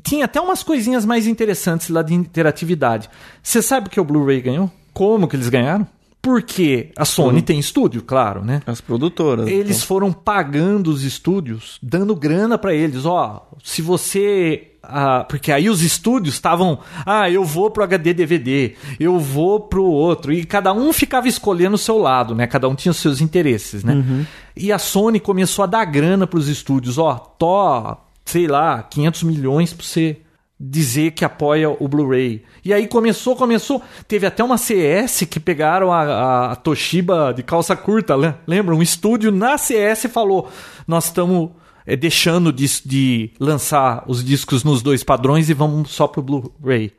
tinha até umas coisinhas mais interessantes lá de interatividade. Você sabe que o Blu-ray ganhou? Como que eles ganharam? Porque a Sony uhum. tem estúdio, claro, né? As produtoras. Eles então. foram pagando os estúdios, dando grana para eles. Ó, se você ah, porque aí os estúdios estavam, ah, eu vou pro HD DVD, eu vou pro outro, e cada um ficava escolhendo o seu lado, né? Cada um tinha os seus interesses, né? Uhum. E a Sony começou a dar grana pros estúdios, ó, tó, sei lá, 500 milhões pra você dizer que apoia o Blu-ray. E aí começou, começou. Teve até uma CS que pegaram a, a, Toshiba de calça curta, lembra? Um estúdio na CS falou: Nós estamos é, deixando de, de lançar os discos nos dois padrões e vamos só pro Blu-ray.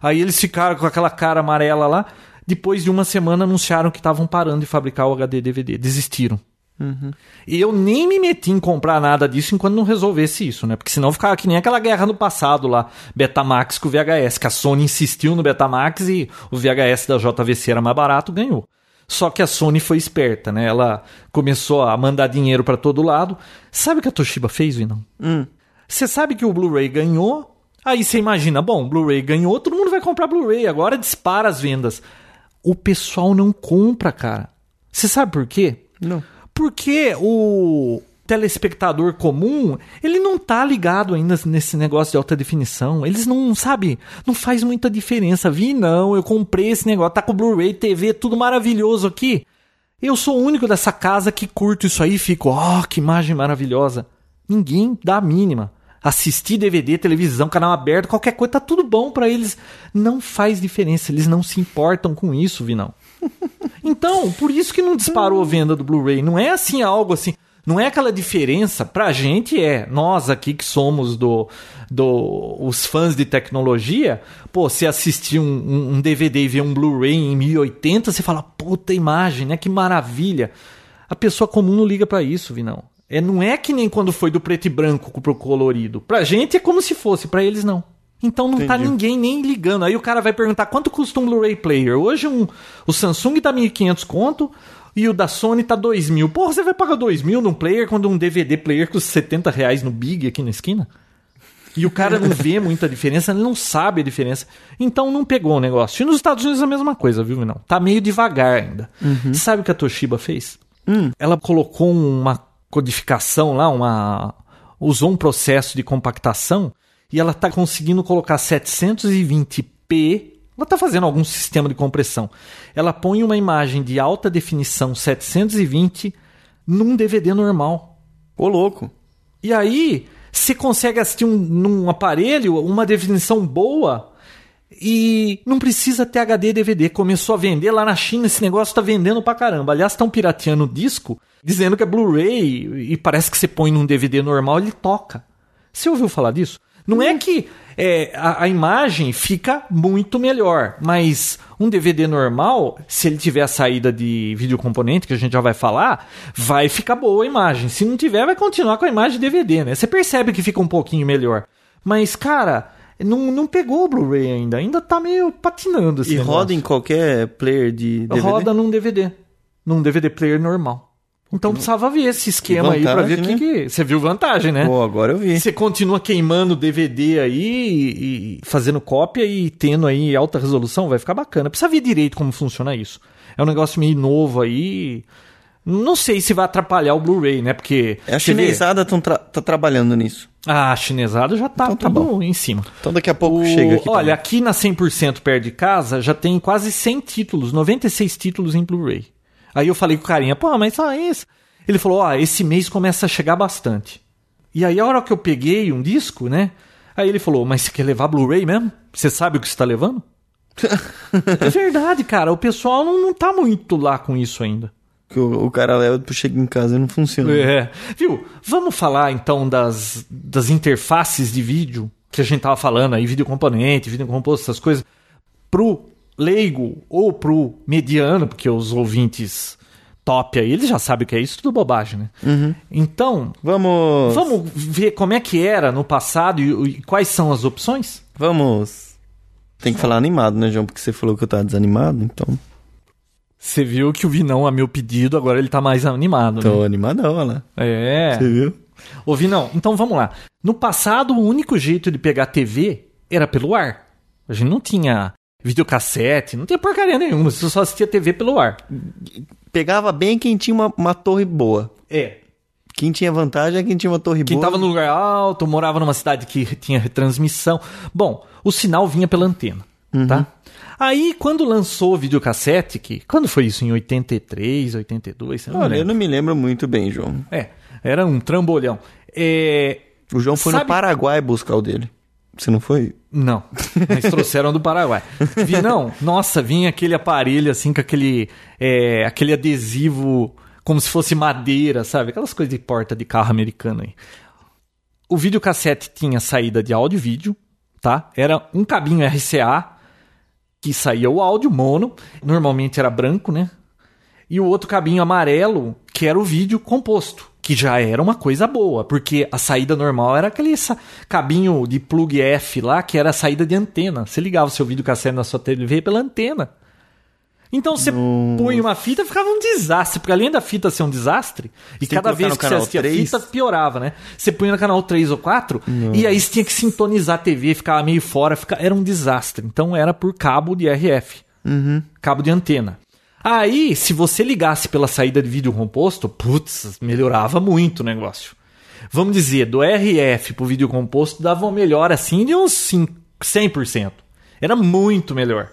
Aí eles ficaram com aquela cara amarela lá. Depois de uma semana anunciaram que estavam parando de fabricar o HD DVD. Desistiram. Uhum. E eu nem me meti em comprar nada disso enquanto não resolvesse isso, né? Porque senão ficava que nem aquela guerra no passado lá, Betamax com o VHS, que a Sony insistiu no Betamax e o VHS da JVC era mais barato, ganhou. Só que a Sony foi esperta, né? Ela começou a mandar dinheiro para todo lado. Sabe o que a Toshiba fez, Vinão? Hum. Você hum. sabe que o Blu-ray ganhou. Aí você imagina, bom, Blu-ray ganhou, todo mundo vai comprar Blu-ray, agora dispara as vendas. O pessoal não compra, cara. Você sabe por quê? Não. Porque o, telespectador comum, ele não tá ligado ainda nesse negócio de alta definição. Eles não, sabe, não faz muita diferença. Vi não, eu comprei esse negócio, tá com Blu-ray, TV, tudo maravilhoso aqui. Eu sou o único dessa casa que curto isso aí e fico, ó, oh, que imagem maravilhosa. Ninguém dá a mínima. Assistir DVD, televisão, canal aberto, qualquer coisa, tá tudo bom para eles. Não faz diferença, eles não se importam com isso, Vinão. Então, por isso que não disparou a venda do Blu-ray. Não é assim algo assim. Não é aquela diferença, pra gente é, nós aqui que somos do, do os fãs de tecnologia, pô, você assistir um, um DVD e ver um Blu-ray em 1080, você fala, puta imagem, né? Que maravilha. A pessoa comum não liga para isso, Vinão. É, não é que nem quando foi do preto e branco pro colorido. Pra gente é como se fosse, para eles não. Então não tá Entendi. tá ninguém nem ligando. Aí o cara vai perguntar quanto custa um Blu-ray player. Hoje um, o Samsung tá 1.500 conto, e o da Sony tá 2 mil. Porra, você vai pagar 2 mil num player quando um DVD player custa 70 reais no Big aqui na esquina? E o cara não vê muita diferença, ele não sabe a diferença. Então não pegou o negócio. E nos Estados Unidos é a mesma coisa, viu, não? Tá meio devagar ainda. Uhum. Sabe o que a Toshiba fez? Hum. Ela colocou uma codificação lá, uma usou um processo de compactação e ela tá conseguindo colocar 720p ela está fazendo algum sistema de compressão. Ela põe uma imagem de alta definição 720 num DVD normal. Ô, louco. E aí, você consegue assistir um, num aparelho uma definição boa e não precisa ter HD DVD. Começou a vender lá na China, esse negócio está vendendo pra caramba. Aliás, estão pirateando o disco, dizendo que é Blu-ray e parece que você põe num DVD normal ele toca. Você ouviu falar disso? Não é que é, a, a, imagem fica muito melhor, mas um DVD normal, se ele tiver a saída de videocomponente, que a gente já vai falar, vai ficar boa a imagem. Se não tiver, vai continuar com a imagem DVD, né? Você percebe que fica um pouquinho melhor. Mas, cara, não, não pegou o Blu-ray ainda. Ainda tá meio patinando. e negócio. roda em qualquer player de DVD? Roda num DVD. Num DVD player normal. Então precisava ver esse esquema vantagem, aí pra ver o né? que, que. Você viu vantagem, né? Pô, agora eu vi. Você continua queimando DVD aí e, e fazendo cópia e tendo aí alta resolução, vai ficar bacana. Precisa ver direito como funciona isso. É um negócio meio novo aí. Não sei se vai atrapalhar o Blu-ray, né? Porque. É a chinesada tra tá trabalhando nisso. Ah, a chinesada já tá, então, tá tudo em cima. Então daqui a pouco o... chega aqui. Olha, também. aqui na 100% perto de casa já tem quase 100 títulos, 96 títulos em Blu-ray. Aí eu falei com o carinha, pô, mas só isso. Ele falou, ó, oh, esse mês começa a chegar bastante. E aí a hora que eu peguei um disco, né? Aí ele falou, mas você quer levar Blu-ray mesmo? Você sabe o que você está levando? [LAUGHS] é verdade, cara. O pessoal não, não tá muito lá com isso ainda. Que o, o cara leva, chega em casa e não funciona. É. Viu? Vamos falar então das, das interfaces de vídeo que a gente tava falando aí, vídeo componente, vídeo composto, essas coisas, pro leigo ou pro mediano, porque os ouvintes top aí, eles já sabem o que é isso, tudo bobagem, né? Uhum. Então, Vamos. vamos ver como é que era no passado e, e quais são as opções? Vamos. Tem que falar animado, né, João? Porque você falou que eu tava desanimado, então. Você viu que o Vinão, a meu pedido, agora ele tá mais animado, Tô né? animadão, olha lá. É. Você viu? Ô, Vinão, então vamos lá. No passado, o único jeito de pegar TV era pelo ar. A gente não tinha videocassete, não tinha porcaria nenhuma, você só assistia TV pelo ar. Pegava bem quem tinha uma, uma torre boa. É. Quem tinha vantagem é quem tinha uma torre Quem boa. tava no lugar alto, morava numa cidade que tinha retransmissão. Bom, o sinal vinha pela antena, tá? Aí, quando lançou o videocassete, que quando foi isso? Em 83, 82? Você não Olha, eu não me lembro muito bem, João. É, era um trambolhão. É, O João foi Sabe- no Paraguai buscar o dele. Você não foi? Não, mas trouxeram do Paraguai. Vi, não, nossa, vinha aquele aparelho assim com aquele, é, aquele adesivo como se fosse madeira, sabe? Aquelas coisas de porta de carro americano aí. O videocassete tinha saída de áudio e vídeo, tá? Era um cabinho RCA que saía o áudio mono, normalmente era branco, né? E o outro cabinho amarelo, que era o vídeo composto, que já era uma coisa boa, porque a saída normal era aquele cabinho de plug F lá, que era a saída de antena. Você ligava o seu videocassete na sua TV pela antena. Então você punha uma fita, ficava um desastre, porque além da fita ser um desastre, e cada vez no que você assistia a 3? fita, piorava, né? Você punha no canal 3 ou 4, e aí você tinha que sintonizar a TV, ficava meio fora, fica- era um desastre. Então era por cabo de RF, cabo de antena. Aí, se você ligasse pela saída de vídeo composto, putz, melhorava muito o negócio. Vamos dizer, do RF pro vídeo composto dava uma melhora assim de uns 5, 100%. Era muito melhor.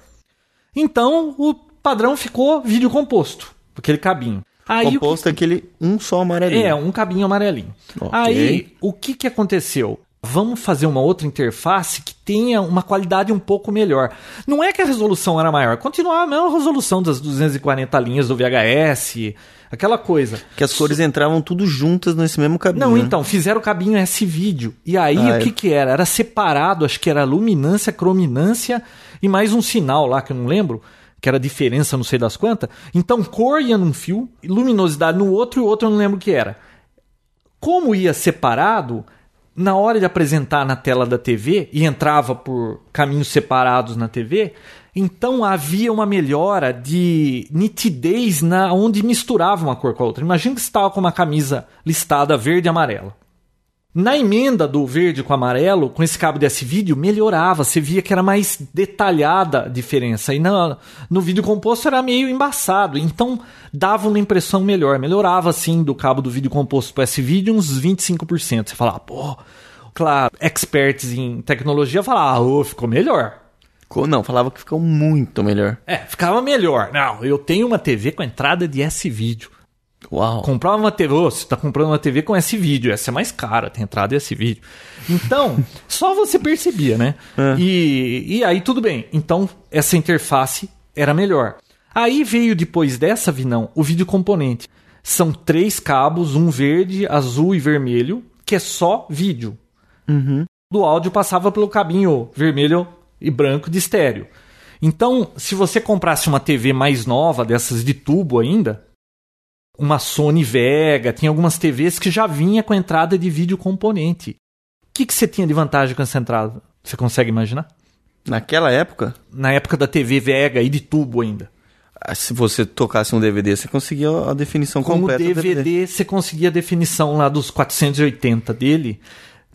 Então, o padrão ficou vídeo composto, aquele cabinho. Aí, o que- Composto aquele um só amarelinho. é, um cabinho amarelinho. Ok. Aí, o que, que aconteceu? Vamos fazer uma outra interface que tenha uma qualidade um pouco melhor. Não é que a resolução era maior, continuava a mesma resolução das 240 linhas do VHS, aquela coisa. Que as cores entravam tudo juntas nesse mesmo cabinho. Não, né? então, fizeram o cabinho S-Vídeo. E aí, Ah, o que é. que era? Era separado, acho que era luminância, crominância e mais um sinal lá que eu não lembro, que era diferença, não sei das quantas. Então, cor ia num fio, luminosidade no outro e o outro eu não lembro o que era. Como ia separado, na hora de apresentar na tela da TV e entrava por caminhos separados na TV, então havia uma melhora de nitidez na onde misturava uma cor com a outra. Imagina que você estava com uma camisa listada verde e amarela. Na emenda do verde com amarelo, com esse cabo desse vídeo, melhorava. Você via que era mais detalhada a diferença. E na, no vídeo composto era meio embaçado. Então dava uma impressão melhor. Melhorava, assim, do cabo do vídeo composto para esse vídeo uns 25%. Você fala, pô, claro, experts em tecnologia falavam, ah, ô, ficou melhor. Não, falava que ficou muito melhor. É, ficava melhor. Não, eu tenho uma TV com entrada de S-vídeo. Uau. Comprar uma TV, você tá comprando uma TV com esse vídeo, essa é mais cara, tem entrada esse vídeo. Então, [LAUGHS] só você percebia, né? E, e aí tudo bem. Então, essa interface era melhor. Aí veio depois dessa, Vinão, o vídeo componente. São três cabos, um verde, azul e vermelho, que é só vídeo. Do áudio passava pelo cabinho vermelho e branco de estéreo. Então, se você comprasse uma TV mais nova, dessas de tubo ainda, uma Sony Vega, tinha algumas TVs que já vinha com entrada de vídeo componente. O que, que você tinha de vantagem com essa entrada? Você consegue imaginar? Naquela época, Na época da TV Vega e de tubo ainda. ah, se você tocasse um DVD, você conseguia a definição Com o completa do DVD, você conseguia a definição lá dos 480 dele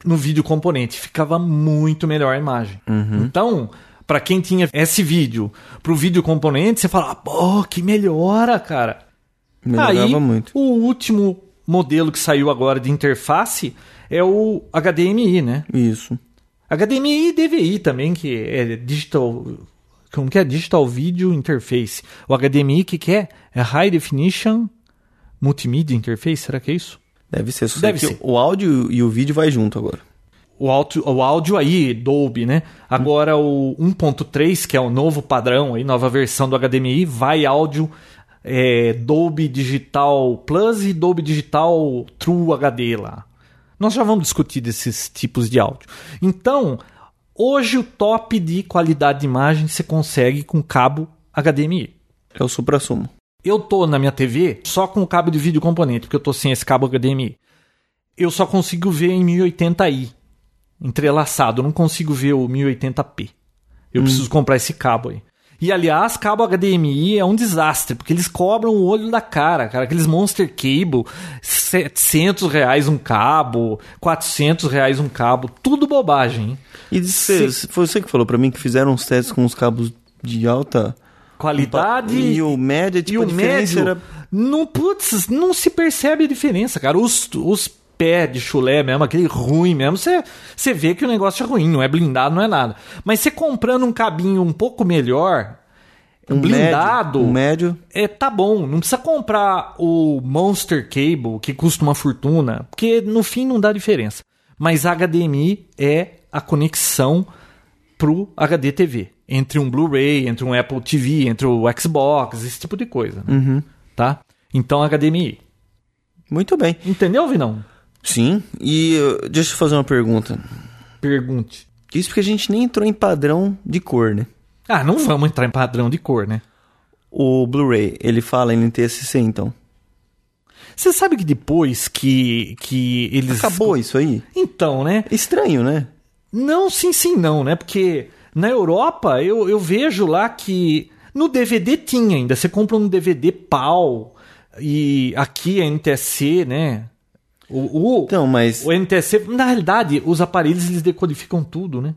no vídeo componente. Ficava muito melhor a imagem. Então, para quem tinha esse vídeo pro vídeo componente, você fala, pô, que melhora, cara. Melhorava Aí, muito. o último modelo que saiu agora de interface é o HDMI, né? Isso. HDMI e DVI também, que é Digital... Como que é? Digital Video Interface. O HDMI, que que é? É High Definition Multimedia Interface, será que é isso? Deve ser. Deve ser. O áudio e o vídeo vai junto agora. o, áudio, o áudio aí, Dolby, né? Agora o 1.3, que é o novo padrão, aí, nova versão do HDMI, vai áudio é, Dolby Digital Plus e Dolby Digital True HD lá. Nós já vamos discutir desses tipos de áudio. Então, hoje o top de qualidade de imagem você consegue com cabo HDMI. É o supra-sumo. Eu tô na minha TV só com o cabo de vídeo componente, porque eu tô sem esse cabo HDMI. Eu só consigo ver em 1080i, entrelaçado. Eu não consigo ver o 1080p. Eu hum. preciso comprar esse cabo aí. E aliás, cabo HDMI é um desastre, porque eles cobram o olho da cara, cara. Aqueles Monster Cable, 700 reais um cabo, 400 reais um cabo, tudo bobagem. E cê, Cê... foi você que falou para mim que fizeram uns testes com os cabos de alta qualidade e o médio, tipo, e o médio era... não putz, não se percebe a diferença, cara. Os, os pé de chulé mesmo, aquele ruim mesmo, você, você vê que o negócio é ruim, não é blindado, não é nada. Mas você comprando um cabinho um pouco melhor, um blindado, médio, um médio, é tá bom. Não precisa comprar o Monster Cable que custa uma fortuna, porque no fim não dá diferença. Mas HDMI é a conexão pro HD TV entre um Blu-ray, entre um Apple TV, entre o Xbox, esse tipo de coisa, né? uhum. tá? Então HDMI. Muito bem. Entendeu, Vinão? Sim, e uh, deixa eu fazer uma pergunta. Pergunte. Isso porque a gente nem entrou em padrão de cor, né? Ah, não vamos entrar em padrão de cor, né? O Blu-ray, ele fala em NTSC, então. Você sabe que depois que, que eles. Acabou isso aí? Então, né? Estranho, né? Não, sim, sim, não, né? Porque na Europa eu, eu vejo lá que no DVD tinha ainda. Você compra um DVD pau. E aqui a NTSC, né? O, o, então, mas... o NTSC, na realidade, os aparelhos eles decodificam tudo, né?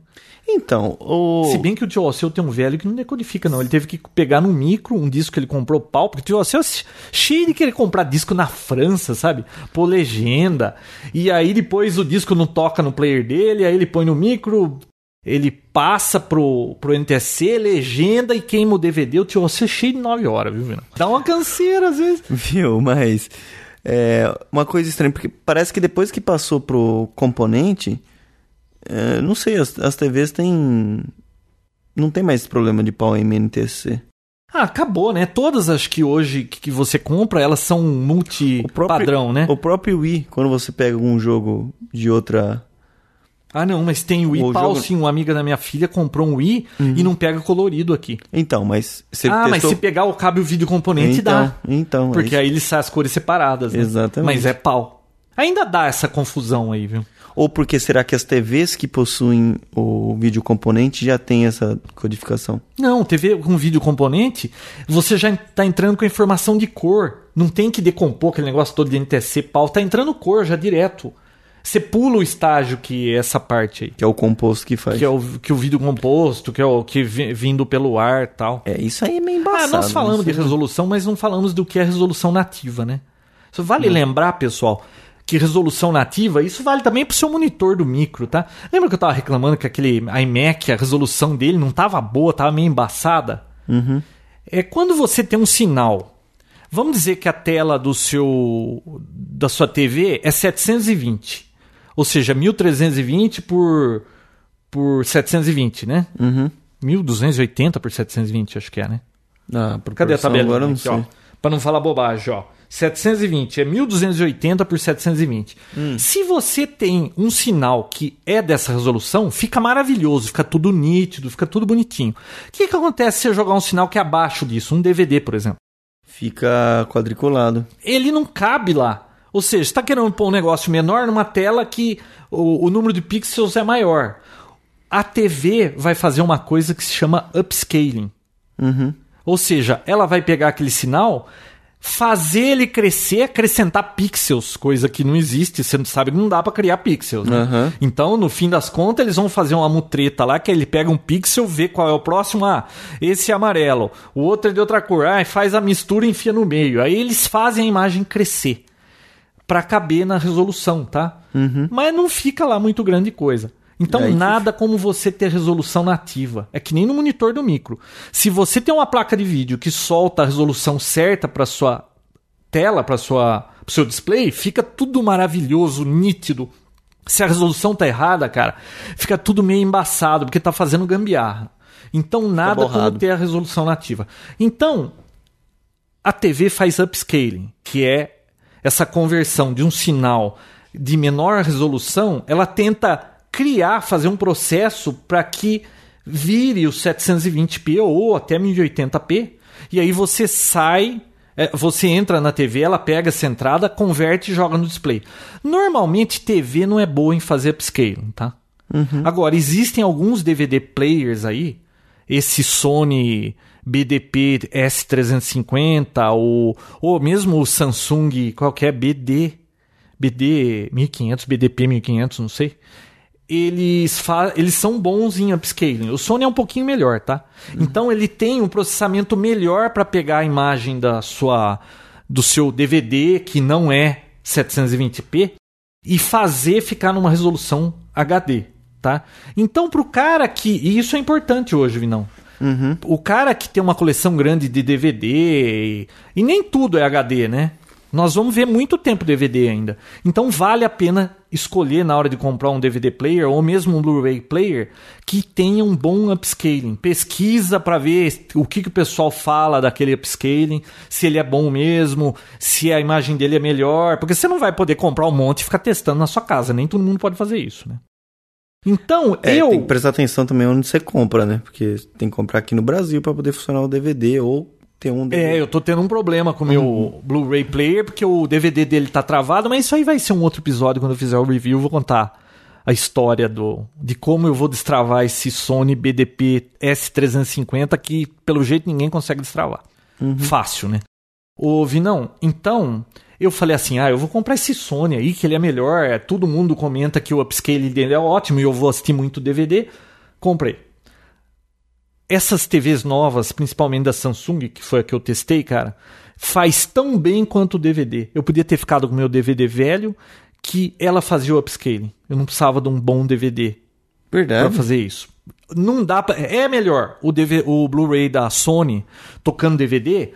Então, o... Se bem que o tio Alceu tem um velho que não decodifica, não. Ele teve que pegar no micro um disco que ele comprou pau, porque o tio Alceu é cheio de querer comprar disco na França, sabe? Pô, legenda. E aí depois o disco não toca no player dele, aí ele põe no micro, ele passa pro, pro NTSC, legenda e queima o DVD. O tio Alceu é cheio de 9 horas, viu, Vina? Dá uma canseira às vezes. Viu, mas... É uma coisa estranha, porque parece que depois que passou pro componente, é, não sei, as, as TVs têm. Não tem mais problema de pau em MNTC. Ah, acabou, né? Todas as que hoje que você compra, elas são multi-padrão, né? O próprio Wii, quando você pega um jogo de outra ah, não, mas tem o Wii Pau, jogo... sim. Uma amiga da minha filha comprou um Wii uhum. e não pega colorido aqui. Então, mas você Ah, testou... mas se pegar o cabo e o vídeo componente então, dá. Então, é Porque é aí ele sai as cores separadas, né? Exatamente. Mas é pau. Ainda dá essa confusão aí, viu? Ou porque será que as TVs que possuem o vídeo componente já tem essa codificação? Não, TV com vídeo componente, você já está entrando com a informação de cor. Não tem que decompor aquele negócio todo de NTSC, pau. Tá entrando cor já direto. Você pula o estágio que é essa parte aí. Que é o composto que faz. Que é o, que o vídeo composto, que é o que vindo pelo ar tal. É, isso aí é meio embaçado. Ah, nós falamos de resolução, mas não falamos do que é resolução nativa, né? Só vale hum. lembrar, pessoal, que resolução nativa, isso vale também pro seu monitor do micro, tá? Lembra que eu tava reclamando que aquele iMac, a resolução dele não tava boa, tava meio embaçada? Uhum. É quando você tem um sinal Vamos dizer que a tela do seu da sua TV é 720. Ou seja, 1320 por, por 720, né? Uhum. 1280 por 720, acho que é, né? Ah, Cadê a tabela? Agora não sei. Para não falar bobagem, ó. 720 é 1280 por 720. Hum. Se você tem um sinal que é dessa resolução, fica maravilhoso, fica tudo nítido, fica tudo bonitinho. O que, que acontece se você jogar um sinal que é abaixo disso, um DVD, por exemplo? Fica quadriculado. Ele não cabe lá. Ou seja, está querendo pôr um negócio menor numa tela que o, o número de pixels é maior. A TV vai fazer uma coisa que se chama upscaling. Uhum. Ou seja, ela vai pegar aquele sinal, fazer ele crescer, acrescentar pixels, coisa que não existe, você não sabe, não dá para criar pixels. Né? Uhum. Então, no fim das contas, eles vão fazer uma mutreta lá, que ele pega um pixel, vê qual é o próximo, ah, esse é amarelo, o outro é de outra cor, ah, faz a mistura e enfia no meio. Aí eles fazem a imagem crescer para caber na resolução, tá? Uhum. Mas não fica lá muito grande coisa. Então, nada que... como você ter resolução nativa. É que nem no monitor do micro. Se você tem uma placa de vídeo que solta a resolução certa para sua tela, para sua pro seu display, fica tudo maravilhoso, nítido, Se a resolução tá errada, cara, fica tudo meio embaçado, porque tá fazendo gambiarra. Então nada como ter a resolução nativa. Então, a TV faz upscaling, que é essa conversão de um sinal de menor resolução, ela tenta criar, fazer um processo para que vire o 720p ou até 1080p, e aí você sai é, você entra na TV, ela pega essa entrada, converte e joga no display. Normalmente, TV não é boa em fazer upscaling, tá? Uhum. Agora, existem alguns DVD players aí, esse Sony BDP S350 ou, ou mesmo o Samsung qualquer BD, BD 1500, BDP 1500, não sei eles, eles são bons em upscaling. O Sony é um pouquinho melhor, tá? Uhum. Então ele tem um processamento melhor para pegar a imagem da sua do seu DVD que não é 720p e fazer ficar numa resolução HD, tá? Então pro cara que e isso é importante hoje, Vinão. Uhum. O cara que tem uma coleção grande de DVD e, e nem tudo é HD, né? Nós vamos ver muito tempo DVD ainda. Então vale a pena escolher na hora de comprar um DVD player ou mesmo um Blu-ray player que tenha um bom upscaling. Pesquisa para ver o que, que o pessoal fala daquele upscaling, se ele é bom mesmo, se a imagem dele é melhor, porque você não vai poder comprar um monte e ficar testando na sua casa, nem todo mundo pode fazer isso, né? Então, é, eu. Tem que prestar atenção também onde você compra, né? Porque tem que comprar aqui no Brasil para poder funcionar o DVD ou ter um DVD. É, eu tô tendo um problema com o meu uhum. Blu-ray player, porque o DVD dele tá travado, mas isso aí vai ser um outro episódio quando eu fizer o review, eu vou contar a história do de como eu vou destravar esse Sony BDP S350 que pelo jeito ninguém consegue destravar. Uhum. Fácil, né? Ô, Vinão, então, eu falei assim: "Ah, eu vou comprar esse Sony aí, que ele é melhor, é, todo mundo comenta que o upscale dele é ótimo e eu vou assistir muito DVD". Comprei essas TVs novas, principalmente da Samsung, que foi a que eu testei, cara, faz tão bem quanto o DVD. Eu podia ter ficado com o meu DVD velho, que ela fazia o upscaling. Eu não precisava de um bom DVD para fazer isso. Não dá pra... É melhor o, o Blu-ray da Sony tocando DVD.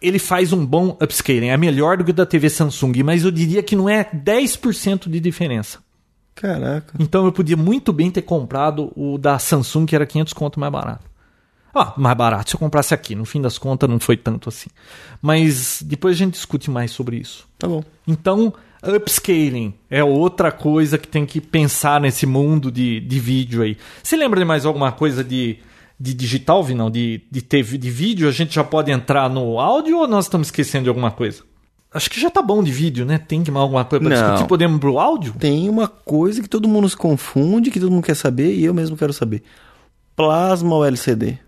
Ele faz um bom upscaling. É melhor do que o da TV Samsung, mas eu diria que não é 10% de diferença. Caraca. Então eu podia muito bem ter comprado o da Samsung, que era 500 conto mais barato. Ah, mais barato se eu comprasse aqui. No fim das contas, não foi tanto assim. Mas depois a gente discute mais sobre isso. Tá bom. Então, upscaling é outra coisa que tem que pensar nesse mundo de, de vídeo aí. Você lembra de mais alguma coisa de, de digital, Vinão? De, de, TV, de vídeo? A gente já pode entrar no áudio ou nós estamos esquecendo de alguma coisa? Acho que já tá bom de vídeo, né? Tem que mais alguma coisa pra Não. discutir? Podemos pro áudio? Tem uma coisa que todo mundo se confunde, que todo mundo quer saber e eu mesmo quero saber. Plasma ou LCD?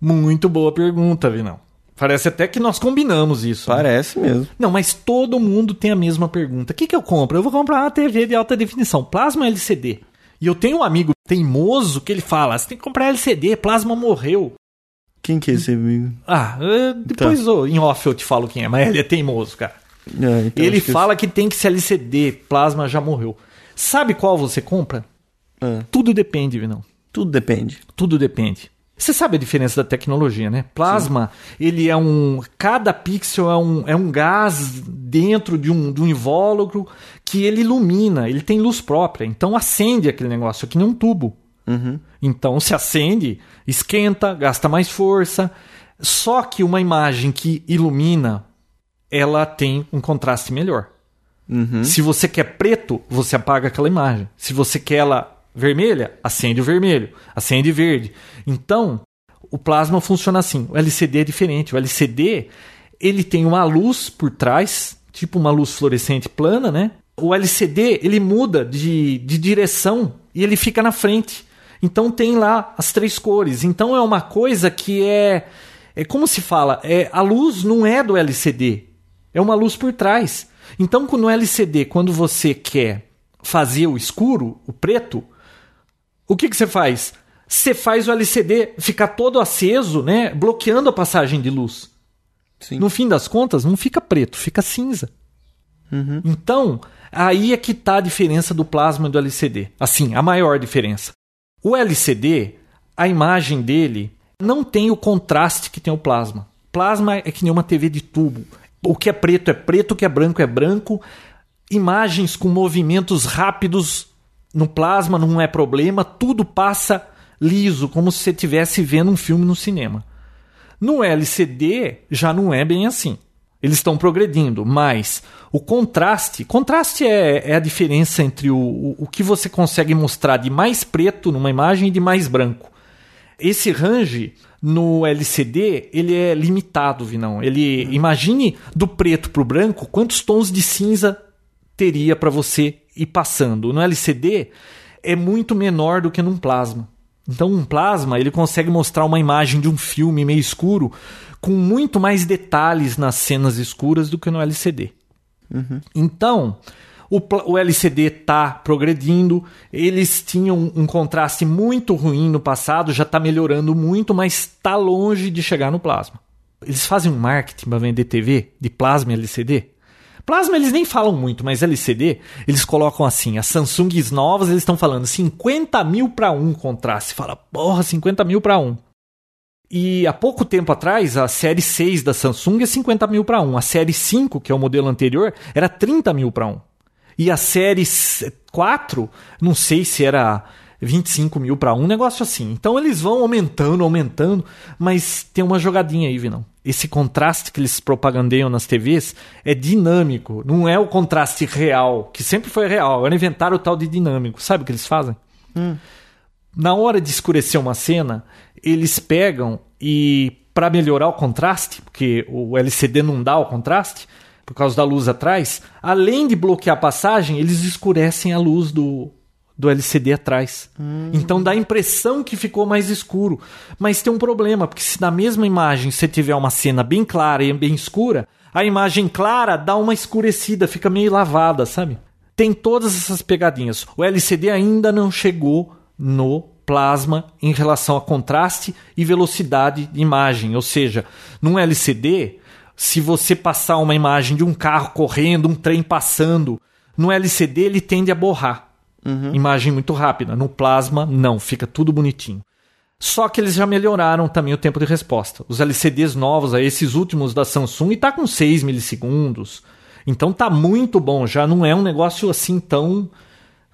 Muito boa pergunta, Vinão. Parece até que nós combinamos isso. Né? Parece né? mesmo. Não, mas todo mundo tem a mesma pergunta. O que, que eu compro? Eu vou comprar uma TV de alta definição, plasma LCD. E eu tenho um amigo teimoso que ele fala: você tem que comprar LCD, plasma morreu. Quem que é esse amigo? Ah, é, depois tá. em off eu te falo quem é, mas ele é teimoso, cara. É, então ele fala que, que tem que ser LCD, plasma já morreu. Sabe qual você compra? É. Tudo depende, Vinão. Tudo depende. Tudo depende. Você sabe a diferença da tecnologia, né? Plasma, Sim. ele é um. Cada pixel é um, é um gás dentro de um, de um invólucro que ele ilumina, ele tem luz própria. Então acende aquele negócio aqui nem um tubo. Uhum. Então se acende, esquenta, gasta mais força. Só que uma imagem que ilumina, ela tem um contraste melhor. Uhum. Se você quer preto, você apaga aquela imagem. Se você quer ela vermelha, acende o vermelho, acende verde. Então, o plasma funciona assim. O LCD é diferente. O LCD, ele tem uma luz por trás, tipo uma luz fluorescente plana, né? O LCD, ele muda de, de direção e ele fica na frente. Então tem lá as três cores. Então é uma coisa que é é como se fala, é a luz não é do LCD. É uma luz por trás. Então no LCD, quando você quer fazer o escuro, o preto, o que, que você faz? Você faz o LCD ficar todo aceso, né? Bloqueando a passagem de luz. Sim. No fim das contas, não fica preto, fica cinza. Uhum. Então, aí é que está a diferença do plasma e do LCD. Assim, a maior diferença. O LCD, a imagem dele não tem o contraste que tem o plasma. Plasma é que nem uma TV de tubo. O que é preto é preto, o que é branco é branco. imagens com movimentos rápidos no plasma não é problema, tudo passa liso, como se você estivesse vendo um filme no cinema. No LCD já não é bem assim. Eles estão progredindo, mas o contraste. Contraste é, é a diferença entre o, o, o, que você consegue mostrar de mais preto numa imagem e de mais branco. Esse range no LCD ele é limitado, Vinão. Ele imagine do preto para o branco quantos tons de cinza teria para você ir passando. No LCD é muito menor do que num plasma. Então, um plasma ele consegue mostrar uma imagem de um filme meio escuro com muito mais detalhes nas cenas escuras do que no LCD. Uhum. Então, o, o LCD está progredindo. Eles tinham um contraste muito ruim no passado, já está melhorando muito, mas está longe de chegar no plasma. Eles fazem um marketing para vender TV de plasma LCD Plasma eles nem falam muito, mas LCD eles colocam assim: as Samsungs novas eles estão falando 50 mil para um contraste. Fala, porra, 50 mil para um. E há pouco tempo atrás, a série 6 da Samsung é 50 mil para um. A série 5, que é o modelo anterior, era 30 mil para um. E a série 4, não sei se era 25 mil para um, negócio assim. Então eles vão aumentando, aumentando, mas tem uma jogadinha aí, Vinão esse contraste que eles propagandeiam nas TVs é dinâmico, não é o contraste real, que sempre foi real. Agora inventaram o tal de dinâmico. Sabe o que eles fazem? Hum. Na hora de escurecer uma cena, eles pegam e, para melhorar o contraste, porque o LCD não dá o contraste, por causa da luz atrás, além de bloquear a passagem, eles escurecem a luz do, do LCD atrás. Hum. Então dá a impressão que ficou mais escuro. Mas tem um problema, porque se na mesma imagem você tiver uma cena bem clara e bem escura, a imagem clara dá uma escurecida, fica meio lavada, sabe? Tem todas essas pegadinhas. O LCD ainda não chegou no plasma em relação a contraste e velocidade de imagem. Ou seja, num LCD, se você passar uma imagem de um carro correndo, um trem passando, no LCD ele tende a borrar. Uhum. Imagem muito rápida. No plasma, não, fica tudo bonitinho. Só que eles já melhoraram também o tempo de resposta. Os LCDs novos, esses últimos da Samsung, está com 6 milissegundos. Então tá muito bom, já não é um negócio assim tão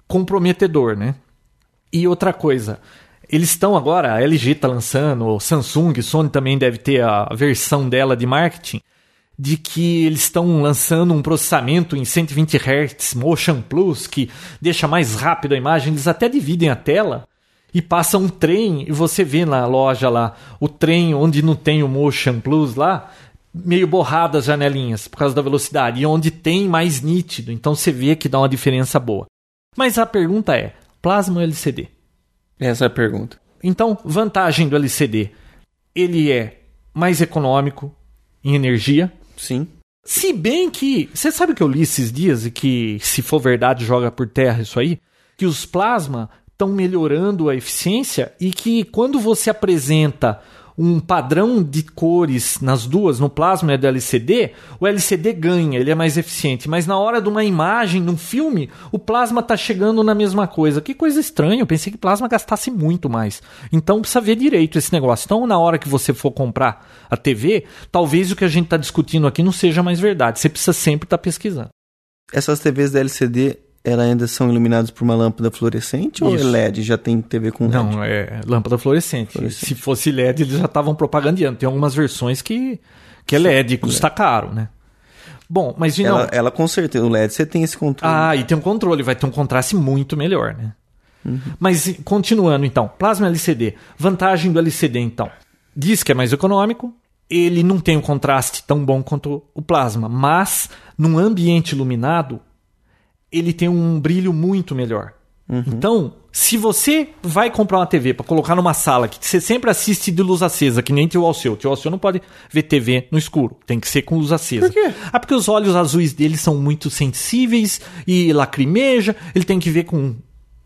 comprometedor, né? E outra coisa, eles estão agora, a LG está lançando, o Samsung, Sony também deve ter a versão dela de marketing de que eles estão lançando um processamento em 120 Hz Motion Plus que deixa mais rápido a imagem, eles até dividem a tela e passa um trem e você vê na loja lá o trem onde não tem o Motion Plus lá, meio borrado as janelinhas por causa da velocidade e onde tem mais nítido, então você vê que dá uma diferença boa. Mas a pergunta é, plasma ou LCD? Essa é a pergunta. Então, vantagem do LCD, ele é mais econômico em energia, Sim. Se bem que. Você sabe que eu li esses dias e que, se for verdade, joga por terra isso aí? Que os plasma estão melhorando a eficiência e que quando você apresenta um padrão de cores nas duas, no plasma e do LCD, o LCD ganha, ele é mais eficiente. Mas na hora de uma imagem, num filme, o plasma está chegando na mesma coisa. Que coisa estranha, eu pensei que plasma gastasse muito mais. Então precisa ver direito esse negócio. Então, na hora que você for comprar a TV, talvez o que a gente está discutindo aqui não seja mais verdade. Você precisa sempre estar tá pesquisando. Essas TVs da LCD elas ainda são iluminadas por uma lâmpada fluorescente Isso. ou é LED? Já tem TV com LED? Não, é lâmpada fluorescente. fluorescente. Se fosse LED, eles já estavam propagandeando. Tem algumas versões que, que é LED, custa LED. caro, né? Bom, mas não. Ela, ela com certeza, o LED você tem esse controle. Ah, e tem um controle, vai ter um contraste muito melhor, né? Uhum. Mas continuando então, plasma LCD. Vantagem do LCD então. Diz que é mais econômico, ele não tem um contraste tão bom quanto o plasma, mas num ambiente iluminado, ele tem um brilho muito melhor. Uhum. Então, se você vai comprar uma TV para colocar numa sala que você sempre assiste de luz acesa, que nem tio Alceu, tio Alceu não pode ver TV no escuro, tem que ser com luz acesa. Por quê? Ah, porque os olhos azuis dele são muito sensíveis e lacrimeja, ele tem que ver com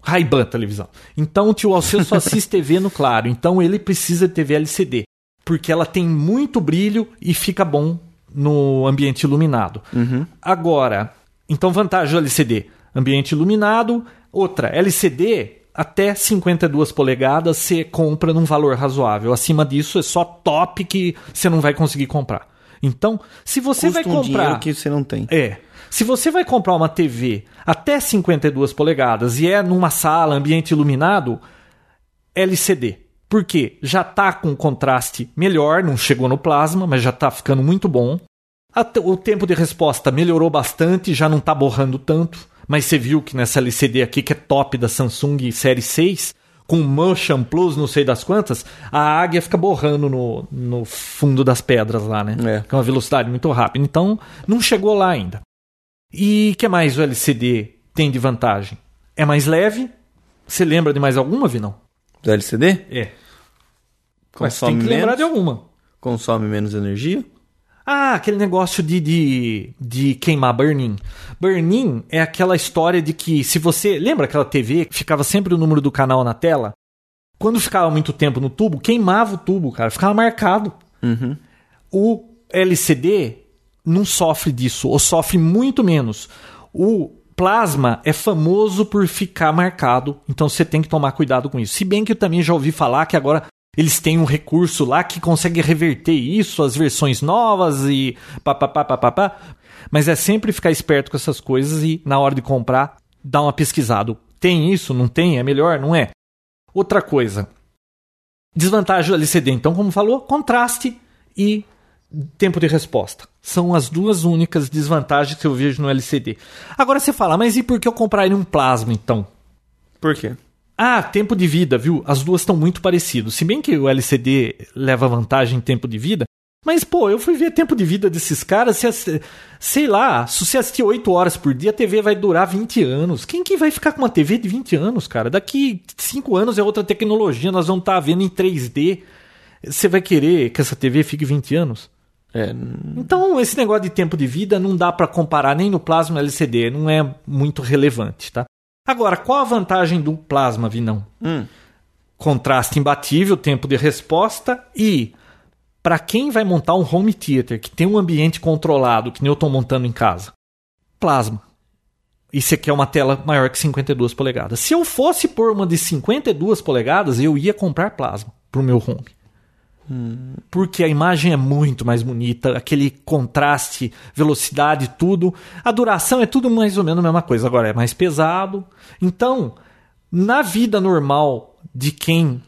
Ray-Ban televisão. Então o tio Alceu só assiste TV no claro, então ele precisa de TV LCD, porque ela tem muito brilho e fica bom no ambiente iluminado. Uhum. Agora, então, vantagem do LCD: ambiente iluminado. Outra, LCD até 52 polegadas você compra num valor razoável. Acima disso é só top que você não vai conseguir comprar. Então, se você Custa vai comprar. Um que você não tem. É. Se você vai comprar uma TV até 52 polegadas e é numa sala, ambiente iluminado, LCD. Por quê? Já está com contraste melhor, não chegou no plasma, mas já está ficando muito bom. O tempo de resposta melhorou bastante, já não está borrando tanto. Mas você viu que nessa LCD aqui, que é top da Samsung Série 6, com Motion Plus, não sei das quantas, a águia fica borrando no, no fundo das pedras lá, né? É. Com uma velocidade muito rápida. Então, não chegou lá ainda. E que mais o LCD tem de vantagem? É mais leve. Você lembra de mais alguma, Vinão? Do LCD? É. Mas Consome tem que lembrar menos? de alguma. Consome menos energia? Ah, aquele negócio de, de, de queimar burn-in. Burn-in é aquela história de que se você. Lembra aquela TV que ficava sempre o número do canal na tela? Quando ficava muito tempo no tubo, queimava o tubo, cara. Ficava marcado. Uhum. O LCD não sofre disso, ou sofre muito menos. O plasma é famoso por ficar marcado, então você tem que tomar cuidado com isso. Se bem que eu também já ouvi falar que agora eles têm um recurso lá que consegue reverter isso, as versões novas e papapá. Mas é sempre ficar esperto com essas coisas e na hora de comprar, dar uma pesquisada. Tem isso? Não tem? É melhor? Não é? Outra coisa. Desvantagem do LCD, então, como falou, contraste e tempo de resposta. São as duas únicas desvantagens que eu vejo no LCD. Agora você fala, mas e por que eu compraria um plasma então? Por quê? Ah, tempo de vida, viu? As duas estão muito parecidas. Se bem que o LCD leva vantagem em tempo de vida, mas pô, eu fui ver tempo de vida desses caras, se, sei lá, se você assistir 8 horas por dia, a TV vai durar 20 anos. Quem que vai ficar com uma TV de 20 anos, cara? Daqui 5 anos é outra tecnologia, nós vamos estar vendo em 3D. Você vai querer que essa TV fique 20 anos? É, Então, esse negócio de tempo de vida não dá para comparar nem no plasma LCD, não é muito relevante, tá? Agora, qual a vantagem do plasma, Vinão? Hum. Contraste imbatível, tempo de resposta e para quem vai montar um home theater que tem um ambiente controlado, que nem eu estou montando em casa, plasma. E você quer uma tela maior que 52 polegadas. Se eu fosse por uma de 52 polegadas, eu ia comprar plasma para o meu home porque a imagem é muito mais bonita, aquele contraste, velocidade, tudo. A duração é tudo mais ou menos a mesma coisa, agora é mais pesado. Então, na vida normal de quem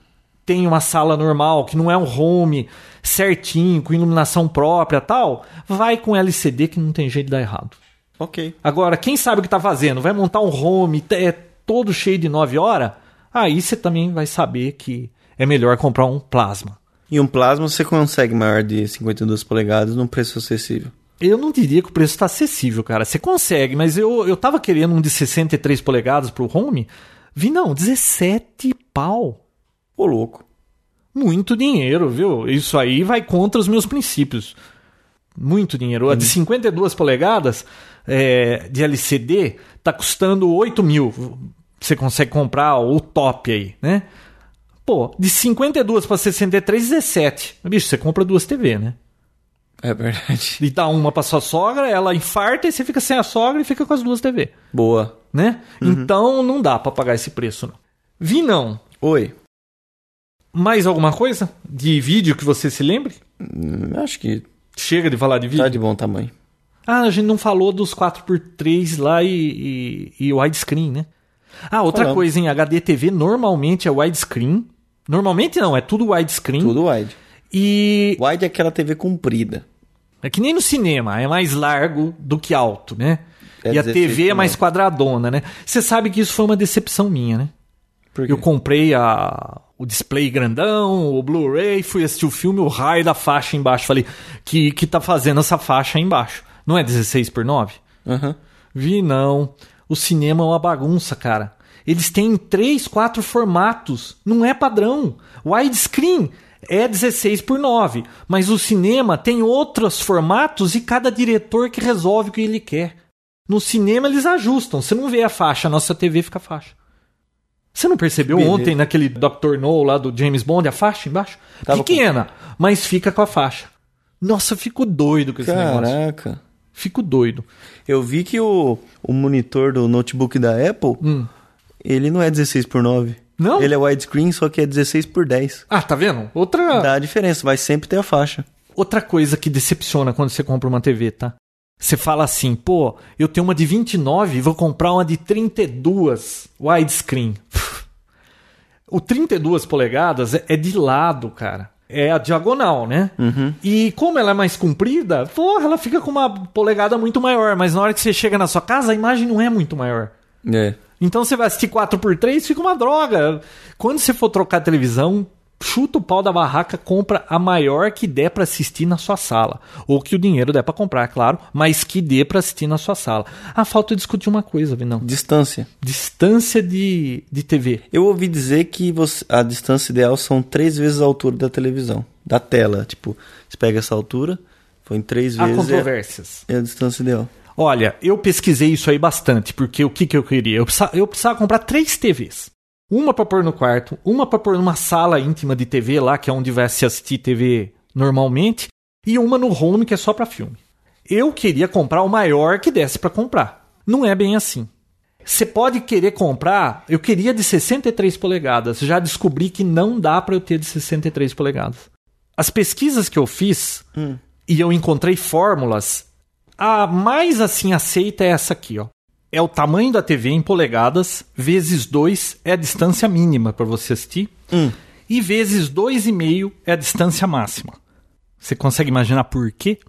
tem uma sala normal, que não é um home certinho, com iluminação própria tal, vai com LCD que não tem jeito de dar errado. ok. Agora, quem sabe o que está fazendo, vai montar um home é todo cheio de 9 horas, aí você também vai saber que é melhor comprar um plasma. E um plasma você consegue maior de 52 polegadas num preço acessível. Eu não diria que o preço está acessível, cara. Você consegue, mas eu, eu tava querendo um de 63 polegadas pro home. Vi, não, 17 pau. Ô, louco. Muito dinheiro, viu? Isso aí vai contra os meus princípios. Muito dinheiro. A de 52 polegadas é, de LCD tá custando 8 mil. Você consegue comprar o top aí, né? Pô, de 52 para 63, 17. Bicho, você compra duas TV, né? É verdade. E dá uma pra sua sogra, ela infarta e você fica sem a sogra e fica com as duas TV, Boa. né? Então não dá pra pagar esse preço, não. Vi não. Oi. Mais alguma coisa de vídeo que você se lembre? Hum, acho que Chega de falar de vídeo? tá de bom tamanho. Ah, a gente não falou dos 4x3 lá e, e, e widescreen, né? Ah, outra Falamos. coisa, em HD TV normalmente é widescreen. Normalmente não, é tudo widescreen. Tudo wide. E Wide é aquela TV comprida. É que nem no cinema, é mais largo do que alto, né? É e a 16 TV é mais nove. quadradona, né? Você sabe que isso foi uma decepção minha, né? Eu comprei a, o display grandão, o Blu-ray, fui assistir o filme, o raio da faixa embaixo. Falei, que, que tá fazendo essa faixa aí embaixo? Não é 16 por 9? Aham. Vi não. O cinema é uma bagunça, cara. Eles têm três, quatro formatos. Não é padrão. Widescreen é 16 por 9. Mas o cinema tem outros formatos e cada diretor que resolve o que ele quer. No cinema eles ajustam. Você não vê a faixa, a nossa TV fica faixa. Você não percebeu Beleza. ontem naquele Dr. No lá do James Bond, a faixa embaixo? Tava Pequena, mas fica com a faixa. Nossa, eu fico doido com esse negócio. Caraca. Fico doido. Eu vi que o, o monitor do notebook da Apple, Hum. Ele não é 16 por 9. Não? Ele é widescreen, só que é 16 por 10. Ah, tá vendo? Outra, Dá a diferença, vai sempre ter a faixa. outra coisa que decepciona quando você compra uma TV, tá? Você fala assim, pô, eu tenho uma de 29 e vou comprar uma de 32 widescreen. [LAUGHS] o 32 polegadas é, é de lado, cara. É a diagonal, né? Uhum. E como ela é mais comprida, porra, ela fica com uma polegada muito maior. Mas na hora que você chega na sua casa, a imagem não é muito maior. É. Então você vai assistir 4x3, fica uma droga. Quando você for trocar a televisão, chuta o pau da barraca, compra a maior que der para assistir na sua sala. Ou que o dinheiro der para comprar, é claro, mas que dê para assistir na sua sala. Ah, falta discutir uma coisa, Vinão. Distância. Distância de, de TV. Eu ouvi dizer que você, a distância ideal são três vezes a altura da televisão, da tela. Tipo, você pega essa altura, foi em três Há vezes. controvérsias. É, é a distância ideal. Olha, eu pesquisei isso aí bastante, porque o que, que eu queria? Eu precisava, eu precisava comprar três TVs. Uma para pôr no quarto, uma para pôr numa sala íntima de TV lá, que é onde vai se assistir TV normalmente, e uma no home, que é só para filme. Eu queria comprar o maior que desse para comprar. Não é bem assim. Você pode querer comprar, eu queria de 63 polegadas, já descobri que não dá para eu ter de 63 polegadas. As pesquisas que eu fiz, Hum. e eu encontrei fórmulas, a mais assim aceita é essa aqui, ó. É o tamanho da TV em polegadas, vezes 2 é a distância mínima para você assistir, Hum. e vezes 2,5 é a distância máxima. Você consegue imaginar por quê?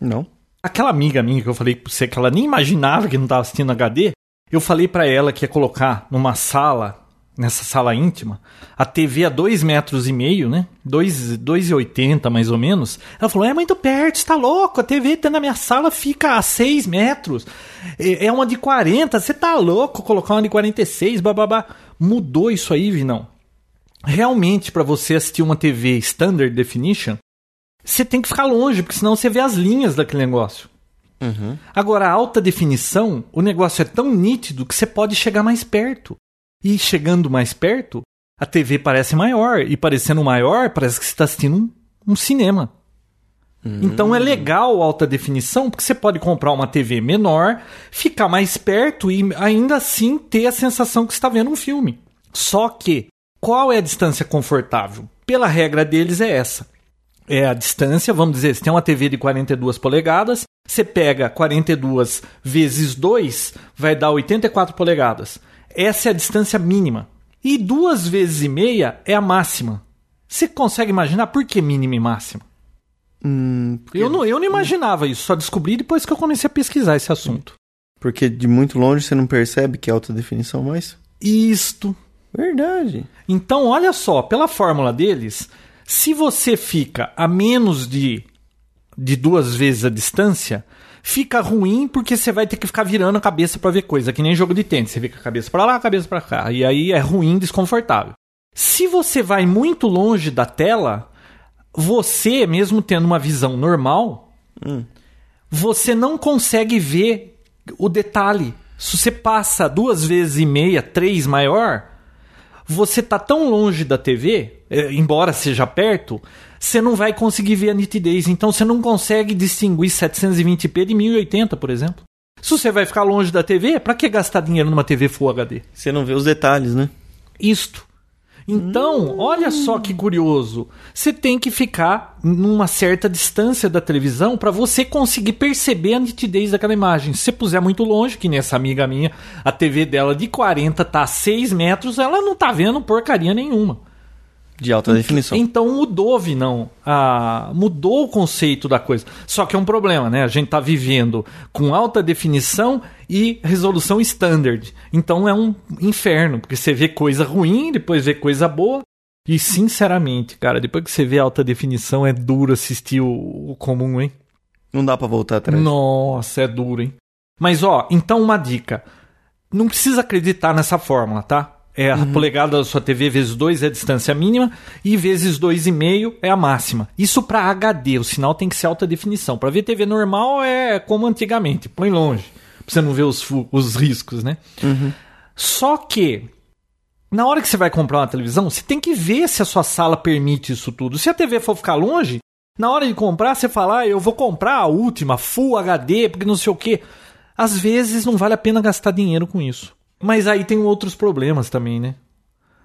Não. Aquela amiga minha que eu falei pra você que ela nem imaginava que não estava assistindo HD, eu falei pra ela que ia colocar numa sala, nessa sala íntima, a TV a 2 metros e meio, né? 2,80 mais ou menos. Ela falou: é muito perto, está louco, a TV tá na minha sala fica a 6 metros. É é uma de 40, você tá louco colocar uma de 46, bababá. Mudou isso aí, Vinão. Realmente, para você assistir uma TV Standard Definition, você tem que ficar longe, porque senão você vê as linhas daquele negócio. Agora, a alta definição, o negócio é tão nítido que você pode chegar mais perto. E chegando mais perto, a TV parece maior. E parecendo maior, parece que você está assistindo um, um cinema. Então é legal alta definição, porque você pode comprar uma TV menor, ficar mais perto e ainda assim ter a sensação que está vendo um filme. Só que, qual é a distância confortável? Pela regra deles é essa é a distância, vamos dizer, você tem uma TV de 42 polegadas, você pega 42 vezes 2, vai dar 84 polegadas. Essa é a distância mínima. E duas vezes e meia é a máxima. Você consegue imaginar por que mínima e máxima? Hum, Eu não, eu não imaginava isso, só descobri depois que eu comecei a pesquisar esse assunto. porque de muito longe você não percebe que é alta definição mais? Isto. Verdade. Então, olha só, pela fórmula deles, se você fica a menos de, de duas vezes a distância, fica ruim porque você vai ter que ficar virando a cabeça para ver coisa, que nem jogo de tênis. Você fica a cabeça para lá, a cabeça para cá. E aí é ruim, desconfortável. Se você vai muito longe da tela, você, mesmo tendo uma visão normal, você não consegue ver o detalhe. Se você passa duas vezes e meia, três maior, você tá tão longe da TV, eh, embora seja perto, você não vai conseguir ver a nitidez. Então você não consegue distinguir 720p de 1080, por exemplo. Se você vai ficar longe da TV, pra que gastar dinheiro numa TV Full HD? Você não vê os detalhes, né? Isto. Então, olha só que curioso. Você tem que ficar numa certa distância da televisão para você conseguir perceber a nitidez daquela imagem. Se você puser muito longe, que nessa amiga minha, a TV dela de 40 tá a 6 metros, ela não tá vendo porcaria nenhuma. De alta definição. Então mudou, não. Ah, mudou o conceito da coisa. Só que é um problema, né? A gente tá vivendo com alta definição e resolução standard. Então é um inferno, porque você vê coisa ruim, depois vê coisa boa. E sinceramente, cara, depois que você vê alta definição, é duro assistir o, o comum, hein? Não dá pra voltar atrás. Nossa, é duro, hein? Mas ó, então uma dica. Não precisa acreditar nessa fórmula, tá? É a polegada da sua TV vezes 2 é a distância mínima e vezes 2,5 é a máxima. Isso para HD, o sinal tem que ser alta definição. Para ver TV normal é como antigamente, põe longe, pra você não ver os, os riscos, né? Só que na hora que você vai comprar uma televisão, você tem que ver se a sua sala permite isso tudo. Se a TV for ficar longe, na hora de comprar, você fala, ah, eu vou comprar a última, Full HD, porque não sei o quê. Às vezes não vale a pena gastar dinheiro com isso. Mas aí tem outros problemas também, né?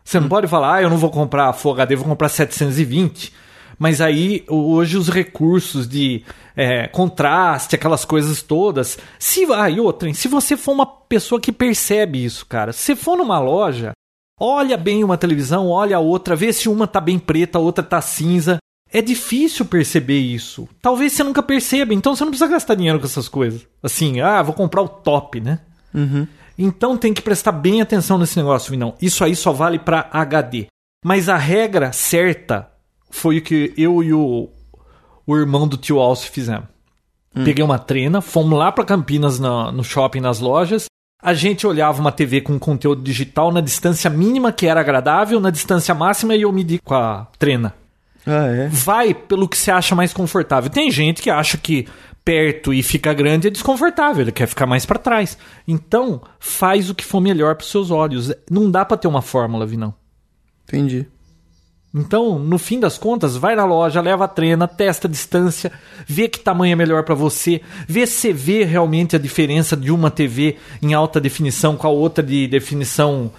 Você não pode falar, ah, eu não vou comprar a Full HD, vou comprar 720. Mas aí, hoje, os recursos de é, contraste, aquelas coisas todas. Se ah, e outra, se você for uma pessoa que percebe isso, cara, se você for numa loja, olha bem uma televisão, olha a outra, vê se uma tá bem preta, a outra tá cinza. É difícil perceber isso. Talvez você nunca perceba, então você não precisa gastar dinheiro com essas coisas. Assim, ah, vou comprar o top, né? Uhum. Então tem que prestar bem atenção nesse negócio, Vinão. Isso aí só vale para HD. Mas a regra certa foi o que eu e o, o irmão do tio Alcio fizemos. Hum. Peguei uma trena, fomos lá para Campinas no, no shopping, nas lojas. A gente olhava uma TV com conteúdo digital na distância mínima, que era agradável, na distância máxima, e eu medi com a trena. Ah, é? Vai pelo que você acha mais confortável. Tem gente que acha que perto e fica grande é desconfortável, ele quer ficar mais para trás. Então, faz o que for melhor para seus olhos. Não dá para ter uma fórmula, Vinão. Entendi. Então, no fim das contas, vai na loja, leva a trena, testa a distância, vê que tamanho é melhor para você, vê se você vê realmente a diferença de uma TV em alta definição com a outra de definição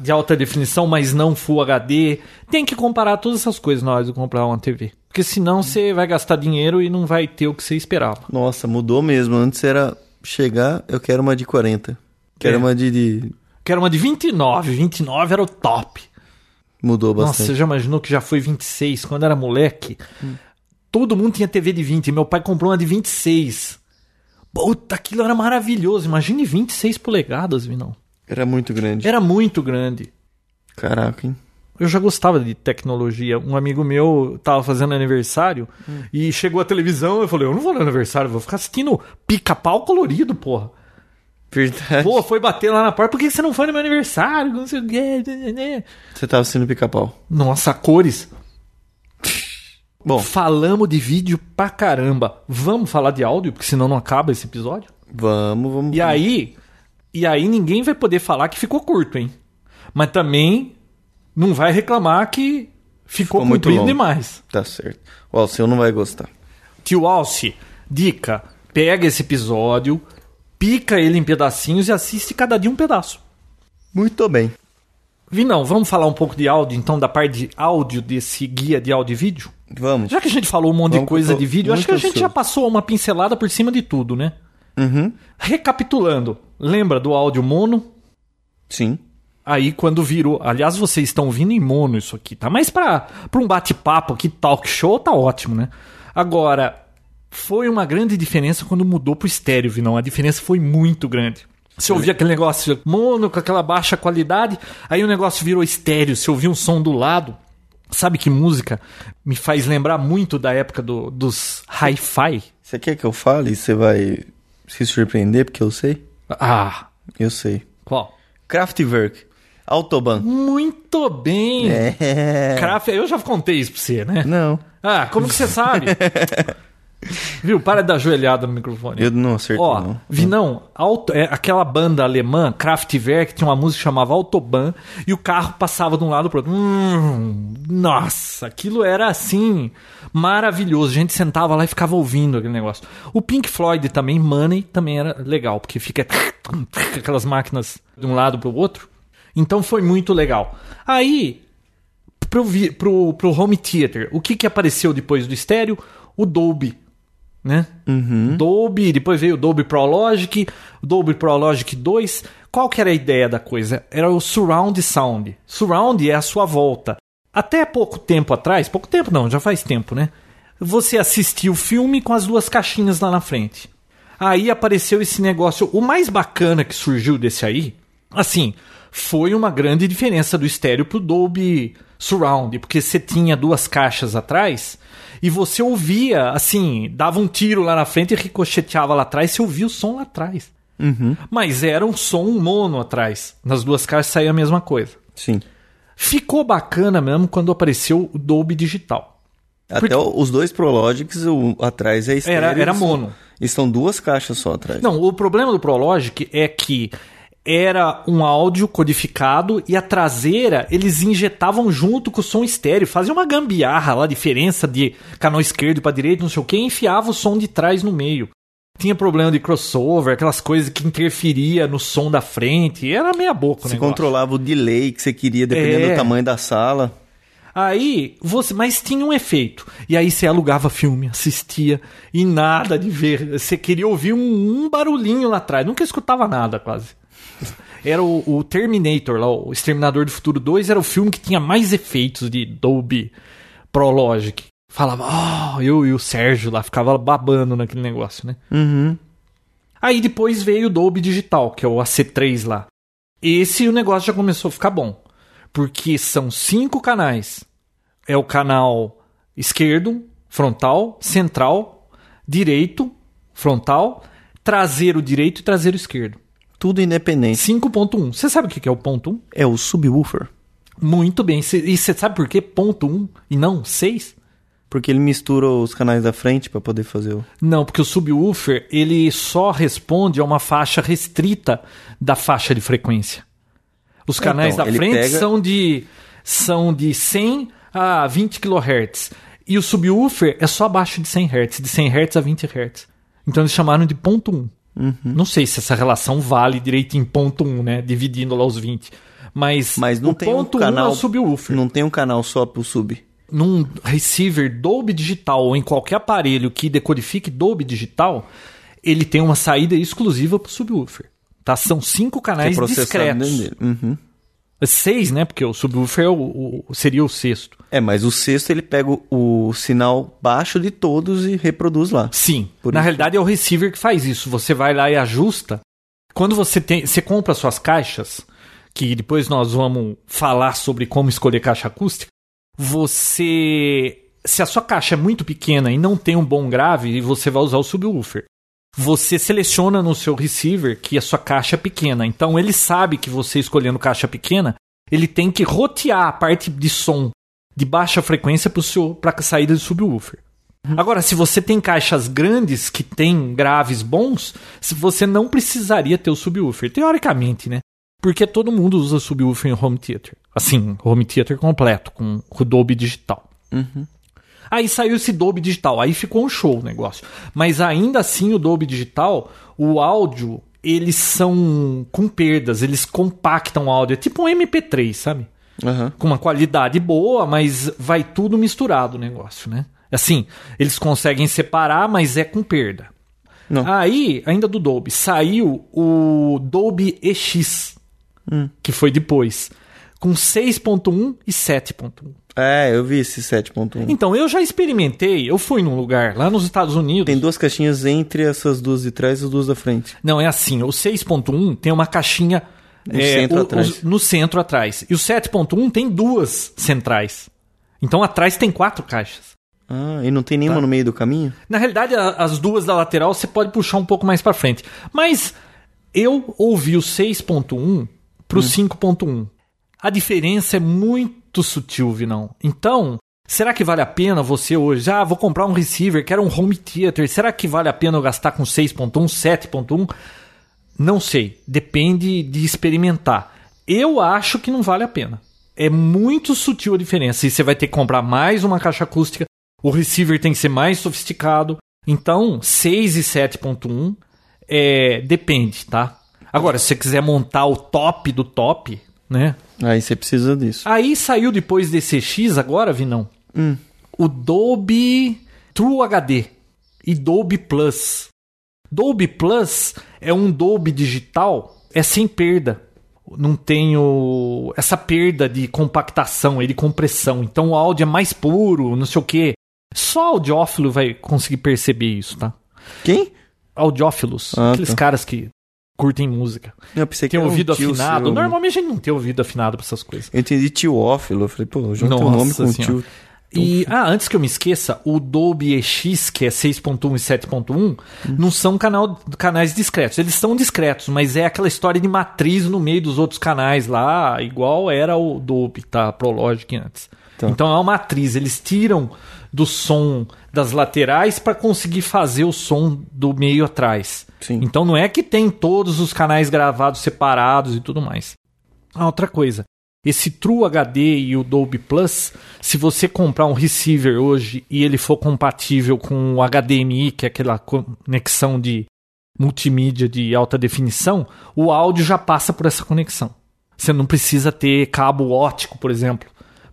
de alta definição, mas não Full HD. Tem que comparar todas essas coisas na hora de comprar uma TV. Porque senão você vai gastar dinheiro e não vai ter o que você esperava. Nossa, mudou mesmo. Antes era chegar, eu quero uma de 40. Quero É. uma de, de- Quero uma de 29, 29 era o top. Mudou Nossa, bastante. você já imaginou que já foi 26? Quando era moleque, todo mundo tinha TV de 20. Meu pai comprou uma de 26. Puta, aquilo era maravilhoso. Imagine 26 polegadas, Vinão. Era muito grande. Era muito grande. Caraca, hein? Eu já gostava de tecnologia. Um amigo meu tava fazendo aniversário e chegou a televisão. Eu falei: Eu não vou no aniversário, vou ficar assistindo pica-pau colorido, porra. Verdade. Pô, foi bater lá na porta. Por que você não foi no meu aniversário? Não sei o quê. né, né. Você tava assistindo pica-pau. Nossa, cores. [LAUGHS] Bom, Falamos de vídeo pra caramba. Vamos falar de áudio, porque senão não acaba esse episódio. vamos, vamos. E aí, e aí ninguém vai poder falar que ficou curto, hein? Mas também não vai reclamar que ficou, Ficou muito longo. demais. Tá certo. O Alceu não vai gostar. Tio Alce, dica: pega esse episódio, pica ele em pedacinhos e assiste cada dia um pedaço. Muito bem. Vinão, vamos falar um pouco de áudio, então, da parte de áudio desse guia de áudio e vídeo? Vamos. Já que a gente falou um monte Vamos de coisa de vídeo, acho que a gente ansioso. já passou uma pincelada por cima de tudo, né? Uhum. Recapitulando, lembra do áudio mono? Sim. Aí quando virou, aliás, vocês estão vindo em mono isso aqui, tá? Mas para para um bate-papo aqui, talk show, tá ótimo, né? Agora, foi uma grande diferença quando mudou pro estéreo, Vinão. A diferença foi muito grande. Você ouvia aquele negócio mono com aquela baixa qualidade, aí o negócio virou estéreo, você ouvia um som do lado. Sabe que música me faz lembrar muito da época do- dos hi-fi? Você quer que eu fale você vai se surpreender porque eu sei? Ah, Eu sei. qual? Kraftwerk. Autobahn. Muito bem! É. Kraft, eu já contei isso pra você, né? Não. Ah, como que você sabe? [LAUGHS] Viu? Para de dar joelhada no microfone. Eu não acertei, Ó, não. Vinão, auto, é, aquela banda alemã, Kraftwerk, tinha uma música que chamava Autobahn, e o carro passava de um lado pro outro. Hum, nossa, aquilo era assim, maravilhoso. A gente sentava lá e ficava ouvindo aquele negócio. O Pink Floyd também, Money, também era legal, porque fica [LAUGHS] aquelas máquinas de um lado pro outro. Então foi muito legal. Aí, pro, pro, pro home theater, o que, que apareceu depois do estéreo? O Dolby, né? Dolby, depois veio o Dolby Pro Logic, Dolby Pro Logic 2. Qual que era a ideia da coisa? Era o Surround Sound. Surround é a sua volta. Até pouco tempo atrás, pouco tempo não, já faz tempo, né? Você assistia o filme com as duas caixinhas lá na frente. Aí apareceu esse negócio. O mais bacana que surgiu desse aí, assim, foi uma grande diferença do estéreo pro Dolby Surround, porque você tinha duas caixas atrás e você ouvia, assim, dava um tiro lá na frente e ricocheteava lá atrás, você ouvia o som lá atrás. Mas era um som mono atrás. Nas duas caixas saía a mesma coisa. Sim. Ficou bacana mesmo quando apareceu o Dolby Digital. Até Porque- os dois Prologics, o atrás é estéreo. Era- era mono. E são duas caixas só atrás. Não, o problema do Prologic é que era um áudio codificado e a traseira eles injetavam junto com o som estéreo, faziam uma gambiarra lá, diferença de canal esquerdo para direito, não sei o que, e enfiava o som de trás no meio. Tinha problema de crossover, aquelas coisas que interferia no som da frente, era meia boca o Você controlava o delay que você queria, dependendo É. do tamanho da sala. Aí, você, mas tinha um efeito. E aí você alugava filme, assistia e nada de ver. Você queria ouvir um, um barulhinho lá atrás. Nunca escutava nada, quase. Era o, o, Terminator, lá, o Exterminador do Futuro 2, era o filme que tinha mais efeitos de Dolby Pro Logic. Falava, oh, eu e o Sérgio lá ficava babando naquele negócio, né? Uhum. Aí depois veio o Dolby Digital, que é o AC3 lá. Esse o negócio já começou a ficar bom. Porque são cinco canais. É o canal esquerdo, frontal, central, direito, frontal, traseiro direito e traseiro esquerdo. Tudo independente. 5.1. Você sabe o que é o ponto 1? É o subwoofer. Muito bem. E você sabe por que ponto 1 e não 6? Porque ele mistura os canais da frente para poder fazer o. Não, porque o subwoofer ele só responde a uma faixa restrita da faixa de frequência. Os canais então, da frente pega... são de são de 100 a 20 kHz. E o subwoofer é só abaixo de 100 Hz, de 100 Hz a 20 Hz. Então eles chamaram de ponto 1. Uhum. Não sei se essa relação vale direito em ponto 1, né? Dividindo lá os 20. Mas, Mas não o tem ponto um canal, 1 é o subwoofer. Não tem um canal só pro sub. Num receiver Dolby Digital ou em qualquer aparelho que decodifique Dolby Digital, ele tem uma saída exclusiva pro subwoofer. Tá? São cinco canais discretos. Uhum. Seis, né? Porque o subwoofer é o, o, seria o sexto. É, mas o sexto ele pega o, o sinal baixo de todos e reproduz lá. Sim. Por Na isso. realidade é o receiver que faz isso. Você vai lá e ajusta. Quando você tem, você compra suas caixas, que depois nós vamos falar sobre como escolher caixa acústica. Você, se a sua caixa é muito pequena e não tem um bom grave, você vai usar o subwoofer você seleciona no seu receiver que a sua caixa é pequena. Então ele sabe que você escolhendo caixa pequena, ele tem que rotear a parte de som de baixa frequência para a saída do subwoofer. Uhum. Agora, se você tem caixas grandes que tem graves bons, você não precisaria ter o subwoofer, teoricamente, né? Porque todo mundo usa subwoofer em home theater. Assim, home theater completo, com o Dolby digital. Uhum. Aí saiu esse Dolby Digital, aí ficou um show o negócio. Mas ainda assim, o Dolby Digital, o áudio, eles são com perdas, eles compactam o áudio. É tipo um MP3, sabe? Uhum. Com uma qualidade boa, mas vai tudo misturado o negócio, né? Assim, eles conseguem separar, mas é com perda. Não. Aí, ainda do Dolby, saiu o Dolby EX, hum. que foi depois, com 6.1 e 7.1. É, eu vi esse 7.1. Então, eu já experimentei, eu fui num lugar lá nos Estados Unidos. Tem duas caixinhas entre essas duas de trás e as duas da frente. Não, é assim, o 6.1 tem uma caixinha no, é, centro, o, atrás. O, no centro atrás. E o 7.1 tem duas centrais. Então atrás tem quatro caixas. Ah, e não tem nenhuma tá. no meio do caminho? Na realidade, as duas da lateral você pode puxar um pouco mais para frente. Mas eu ouvi o 6.1 pro hum. 5.1. A diferença é muito sutil, Vinão. Então, será que vale a pena você hoje? Ah, vou comprar um receiver, quero um home theater. Será que vale a pena eu gastar com 6.1, 7.1? Não sei. Depende de experimentar. Eu acho que não vale a pena. É muito sutil a diferença. E você vai ter que comprar mais uma caixa acústica. O receiver tem que ser mais sofisticado. Então, 6 e 7.1 é, depende, tá? Agora, se você quiser montar o top do top, né? Aí você precisa disso. Aí saiu depois desse X agora, Vinão, hum. o Dolby True HD e Dolby Plus. Dolby Plus é um Dolby digital, é sem perda. Não tenho essa perda de compactação e de compressão. Então o áudio é mais puro, não sei o que. Só audiófilo vai conseguir perceber isso, tá? Quem? Audiófilos. Ah, aqueles tá. caras que curtem música. Eu pensei tem que ouvido um afinado. Seu... Normalmente a gente não tem ouvido afinado pra essas coisas. Eu entendi tiófilo. Eu falei, pô, junta o nome com tio. E, ah, antes que eu me esqueça, o Dolby EX, que é 6.1 e 7.1, hum. não são canal, canais discretos. Eles são discretos, mas é aquela história de matriz no meio dos outros canais lá, igual era o Dolby, tá? Prologic antes. Tá. Então é uma matriz. Eles tiram do som das laterais para conseguir fazer o som do meio atrás. Sim. Então não é que tem todos os canais gravados separados e tudo mais. Ah, outra coisa. Esse True HD e o Dolby Plus, se você comprar um receiver hoje e ele for compatível com o HDMI, que é aquela conexão de multimídia de alta definição, o áudio já passa por essa conexão. Você não precisa ter cabo ótico, por exemplo,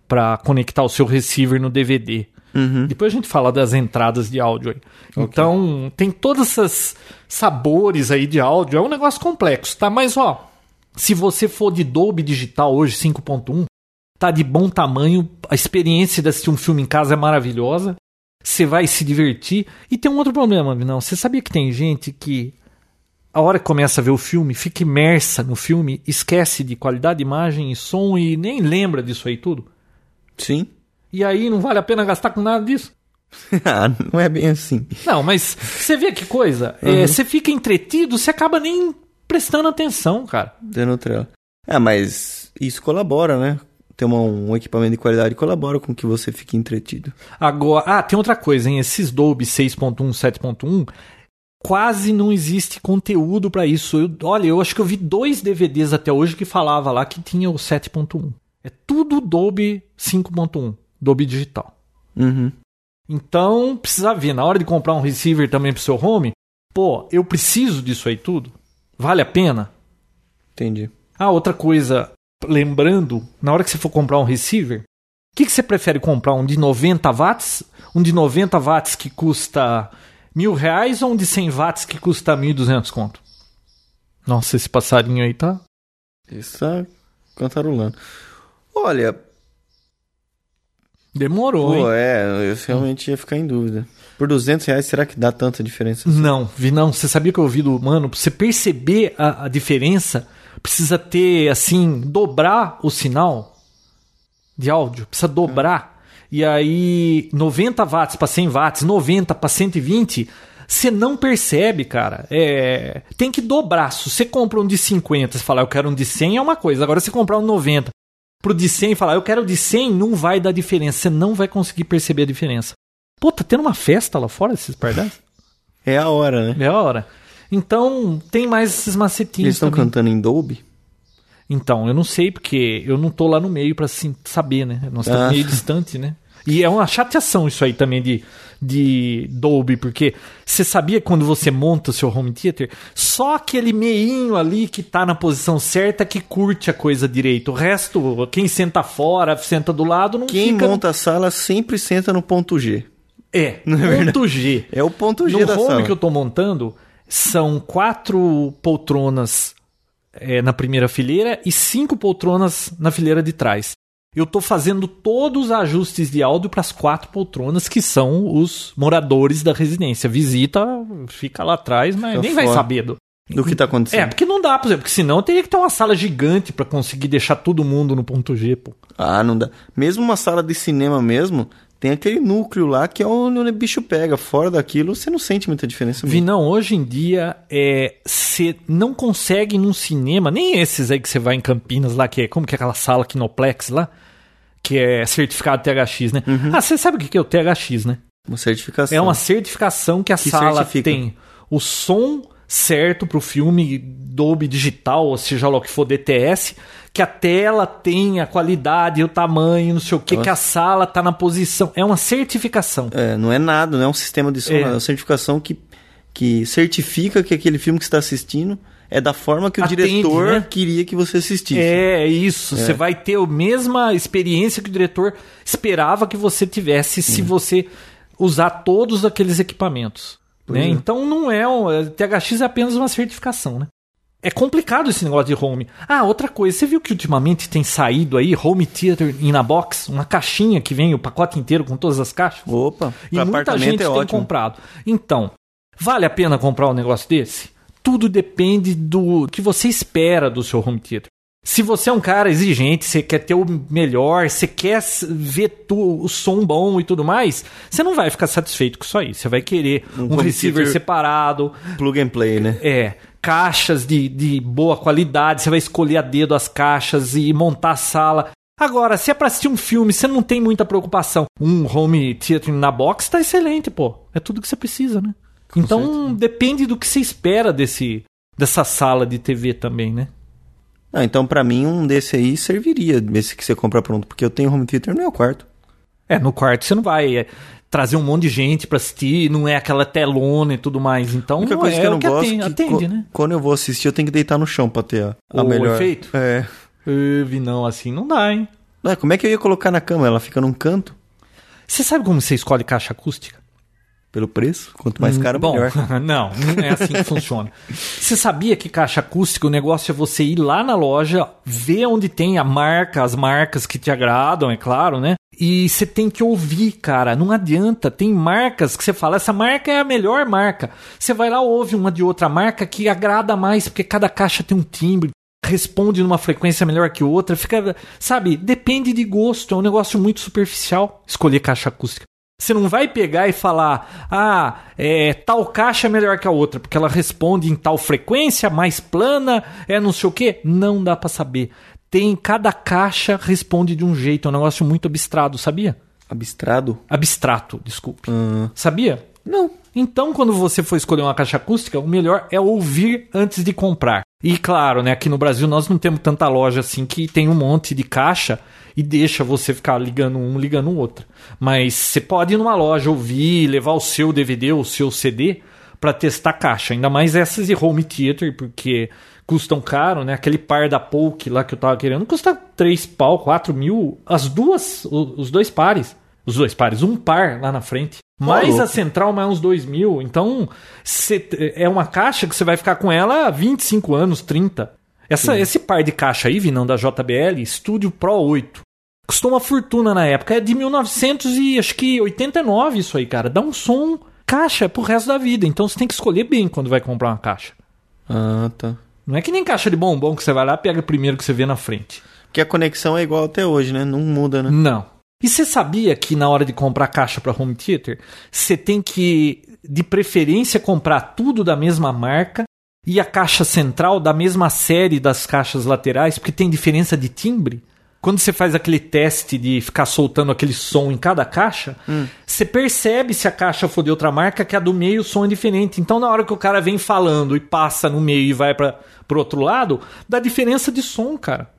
para conectar o seu receiver no DVD. Uhum. Depois a gente fala das entradas de áudio aí. Então, tem todos esses sabores aí de áudio. É um negócio complexo, tá? Mas, ó, se você for de Dolby Digital hoje, 5.1, tá de bom tamanho. A experiência de assistir um filme em casa é maravilhosa. Você vai se divertir. E tem um outro problema, não. Você sabia que tem gente que a hora que começa a ver o filme, fica imersa no filme, esquece de qualidade de imagem e som e nem lembra disso aí tudo? Sim. E aí não vale a pena gastar com nada disso? [LAUGHS] Ah, não é bem assim. Não, mas você vê que coisa? É, você fica entretido, você acaba nem prestando atenção, cara. Dando trela. Ah, mas isso colabora, né? Ter uma- um equipamento de qualidade colabora com que você fique entretido. Agora, ah, tem outra coisa, hein? Esses Dolby 6.1, 7.1, quase não existe conteúdo pra isso. Eu- olha, eu acho que eu vi dois DVDs até hoje que falava lá que tinha o 7.1. É tudo Dolby 5.1, Dolby digital. Uhum. Então, precisa ver, na hora de comprar um receiver também pro seu home, pô, eu preciso disso aí tudo? Vale a pena? Entendi. Ah, outra coisa, lembrando, na hora que você for comprar um receiver, o que, que você prefere comprar? Um de 90 watts? Um de 90 watts que custa mil reais ou um de 100 watts que custa 1.200 conto? Nossa, esse passarinho aí tá... Está cantarolando. Olha, Demorou, pô, hein? é, eu realmente ia ficar em dúvida. Por 200 reais, será que dá tanta diferença? assim? Não, vi não. Você sabia que eu ouvi do mano? Pra você perceber a, a diferença, precisa ter, assim, dobrar o sinal de áudio. Precisa dobrar. E aí, 90 watts para 100 watts, 90 para 120, você não percebe, cara. É, tem que dobrar. Se você compra um de 50 e falar, eu quero um de 100, é uma coisa. Agora, você comprar um 90 pro de 100 e falar, eu quero de 100, não vai dar diferença. Você não vai conseguir perceber a diferença. Pô, tá tendo uma festa lá fora, esses pardais? [LAUGHS] É a hora, né? É a hora. Então, tem mais esses macetinhos Eles estão cantando em Dolby? Então, eu não sei, porque eu não tô lá no meio pra assim, saber, né? Nós estamos Ah. meio distante, né? E é uma chateação isso aí também de, de Dolby, porque você sabia quando você monta o seu home theater, só aquele meinho ali que tá na posição certa que curte a coisa direito. O resto, quem senta fora, senta do lado, não Quem fica... monta a sala sempre senta no ponto G. É, [LAUGHS] ponto G. É o ponto G No da home sala. que eu tô montando, são quatro poltronas é, na primeira fileira e cinco poltronas na fileira de trás. Eu tô fazendo todos os ajustes de áudio para as quatro poltronas que são os moradores da residência. Visita, fica lá atrás, mas Fica nem vai saber do. Do que tá acontecendo. É, porque não dá, por exemplo, porque senão teria que ter uma sala gigante para conseguir deixar todo mundo no ponto G, pô. Ah, não dá. Mesmo uma sala de cinema mesmo, tem aquele núcleo lá que é onde o bicho pega. Fora daquilo, você não sente muita diferença mesmo. Vinão, hoje em dia, é, você não consegue num cinema, nem esses aí que você vai em Campinas lá, que é como que é aquela sala Kinoplex lá, que é certificado THX, né? Uhum. Ah, você sabe o que que é o THX, né? Uma certificação. É uma certificação que a Que sala certifica. tem o som certo pro filme Dolby Digital, ou seja lá o que for DTS, que a tela tem a qualidade, o tamanho, não sei o que, que a sala tá na posição. É uma certificação. É, não é nada, não é um sistema de som, É. é uma certificação que, que certifica que aquele filme que você está assistindo é da forma que o Atende, diretor né? queria que você assistisse. É, isso. Você vai ter a mesma experiência que o diretor esperava que você tivesse se você usar todos aqueles equipamentos. Né? é. Então não é um. é, THX é apenas uma certificação, né? É complicado esse negócio de home. Ah, outra coisa, você viu que ultimamente tem saído aí Home Theater in a Box, uma caixinha que vem o pacote inteiro com todas as caixas? Opa, E muita apartamento gente é tem ótimo. comprado. Então, vale a pena comprar um negócio desse? Tudo depende do que você espera do seu home theater. Se você é um cara exigente, você quer ter o melhor, você quer ver tu- o som bom e tudo mais, você não vai ficar satisfeito com isso aí. Você vai querer um, home receiver separado, Plug and play, né? é, caixas de, de boa qualidade, você vai escolher a dedo as caixas e montar a sala. Agora, se é pra assistir um filme, você não tem muita preocupação. Um home theater na box tá excelente, pô. É tudo que você precisa, né? então, depende do que você espera desse dessa sala de TV também, né? Ah, então pra mim um desse aí serviria, esse que você compra pronto, porque eu tenho home theater no meu quarto. É, no quarto você não vai é, trazer um monte de gente pra assistir, não é aquela telona e tudo mais. Então, A única coisa é que eu o não que gosto atende, é que atende, né? quando eu vou assistir eu tenho que deitar no chão pra ter a, a O melhor efeito? É. Uh, não, assim não dá, hein? Ué, como é que eu ia colocar na cama? Ela fica num canto? Você sabe como você escolhe caixa acústica? Pelo preço? Quanto mais caro, Bom, melhor. [LAUGHS] não, não é assim que funciona. Você sabia que caixa acústica, o negócio é você ir lá na loja, ver onde tem a marca, as marcas que te agradam, é claro, né? E você tem que ouvir, cara. Não adianta. Tem marcas que você fala, essa marca é a melhor marca. Você vai lá, ouve uma de outra marca que agrada mais, porque cada caixa tem um timbre, responde numa frequência melhor que outra. Fica, sabe, depende de gosto. É um negócio muito superficial escolher caixa acústica. Você não vai pegar e falar, ah, é, tal caixa é melhor que a outra, porque ela responde em tal frequência, mais plana, é não sei o quê. Não dá para saber. Tem, cada caixa responde de um jeito, é um negócio muito abstrato, sabia? Abstrado? Abstrato, desculpe. Hum. Sabia? Não. Então, quando você for escolher uma caixa acústica, o melhor é ouvir antes de comprar. E claro, né, aqui no Brasil nós não temos tanta loja assim que tem um monte de caixa e deixa você ficar ligando um, ligando o outro. Mas você pode ir numa loja ouvir, levar o seu DVD ou o seu CD para testar a caixa. Ainda mais essas de home theater, porque custam caro, né? Aquele par da Polk lá que eu tava querendo custa 3 pau, 4 mil. As duas, os dois pares. Os dois pares, um par lá na frente. Mais louco. a central, mais uns 2 mil. Então, cê- é uma caixa que você vai ficar com ela há 25 anos, 30. Essa, esse par de caixa aí, Vinão, da JBL, Studio Pro 8. Custou uma fortuna na época. É de 1989 isso aí, cara. Dá um som caixa pro resto da vida. Então você tem que escolher bem quando vai comprar uma caixa. Ah, tá. Não é que nem caixa de bombom que você vai lá pega o primeiro que você vê na frente. Porque a conexão é igual até hoje, né? Não muda, né? Não. E você sabia que na hora de comprar caixa para home theater, você tem que, de preferência, comprar tudo da mesma marca e a caixa central da mesma série das caixas laterais, porque tem diferença de timbre? Quando você faz aquele teste de ficar soltando aquele som em cada caixa, você percebe se a caixa for de outra marca que a do meio o som é diferente. Então, na hora que o cara vem falando e passa no meio e vai para pro outro lado, dá diferença de som, cara.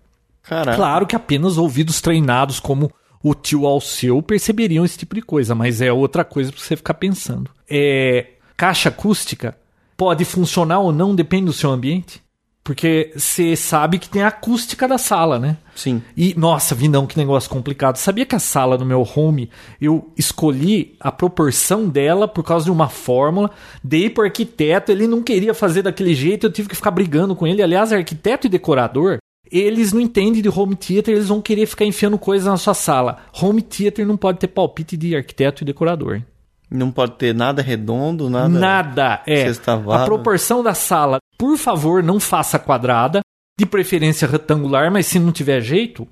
Caraca. Claro que apenas ouvidos treinados como o tio Alceu perceberiam esse tipo de coisa, mas é outra coisa para você ficar pensando. É, caixa acústica pode funcionar ou não, depende do seu ambiente. Porque você sabe que tem a acústica da sala, né? Sim. E, nossa, Vinão, que negócio complicado. Sabia que a sala no meu home, eu escolhi a proporção dela por causa de uma fórmula, dei pro arquiteto, ele não queria fazer daquele jeito, eu tive que ficar brigando com ele. Aliás, arquiteto e decorador, eles não entendem de home theater, eles vão querer ficar enfiando coisa na sua sala. Home theater não pode ter palpite de arquiteto e decorador. Não pode ter nada redondo, nada. Nada. É. A proporção da sala, por favor, não faça quadrada, de preferência retangular, mas se não tiver jeito,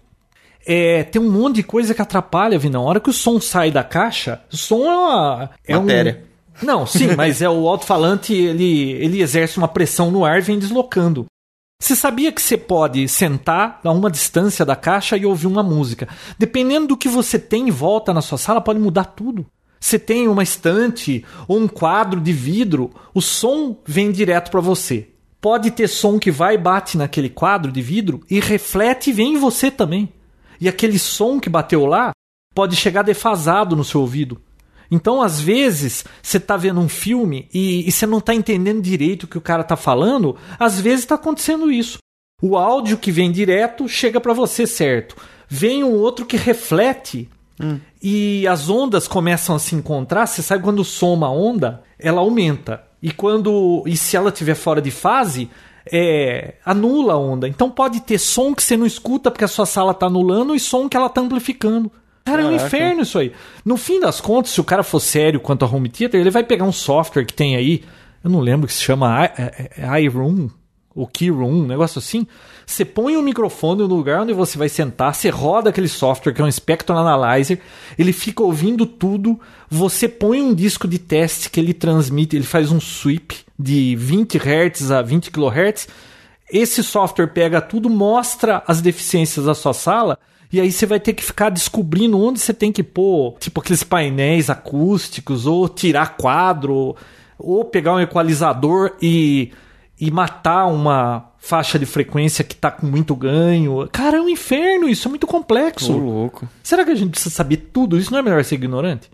é, tem um monte de coisa que atrapalha, vi na hora que o som sai da caixa, o som é uma é Matéria. Um... Não, sim, [LAUGHS] mas é o alto-falante, ele ele exerce uma pressão no ar e vem deslocando. Você sabia que você pode sentar a uma distância da caixa e ouvir uma música? Dependendo do que você tem em volta na sua sala, pode mudar tudo. Você tem uma estante ou um quadro de vidro, o som vem direto para você. Pode ter som que vai e bate naquele quadro de vidro e reflete e vem em você também. E aquele som que bateu lá pode chegar defasado no seu ouvido. Então, às vezes, você está vendo um filme e, você não está entendendo direito o que o cara está falando. Às vezes está acontecendo isso. O áudio que vem direto chega para você certo. Vem um outro que reflete e as ondas começam a se encontrar. Você sabe quando soma a onda, ela aumenta. E quando e se ela estiver fora de fase, é, anula a onda. Então pode ter som que você não escuta porque a sua sala está anulando e som que ela está amplificando. Cara, é um Caraca. inferno isso aí. No fim das contas, se o cara for sério quanto a home theater, ele vai pegar um software que tem aí, eu não lembro que se chama i- é- é iRoom, ou Keyroom, um negócio assim. Você põe um microfone no lugar onde você vai sentar, você roda aquele software que é um Spectrum Analyzer, ele fica ouvindo tudo, você põe um disco de teste que ele transmite, ele faz um sweep de 20 Hz a 20 kHz. Esse software pega tudo, mostra as deficiências da sua sala e aí você vai ter que ficar descobrindo onde você tem que pôr, tipo aqueles painéis acústicos, ou tirar quadro, ou pegar um equalizador e, e matar uma faixa de frequência que tá com muito ganho. Cara, é um inferno, isso é muito complexo. Ô, louco. Será que a gente precisa saber tudo isso? Não é melhor ser ignorante?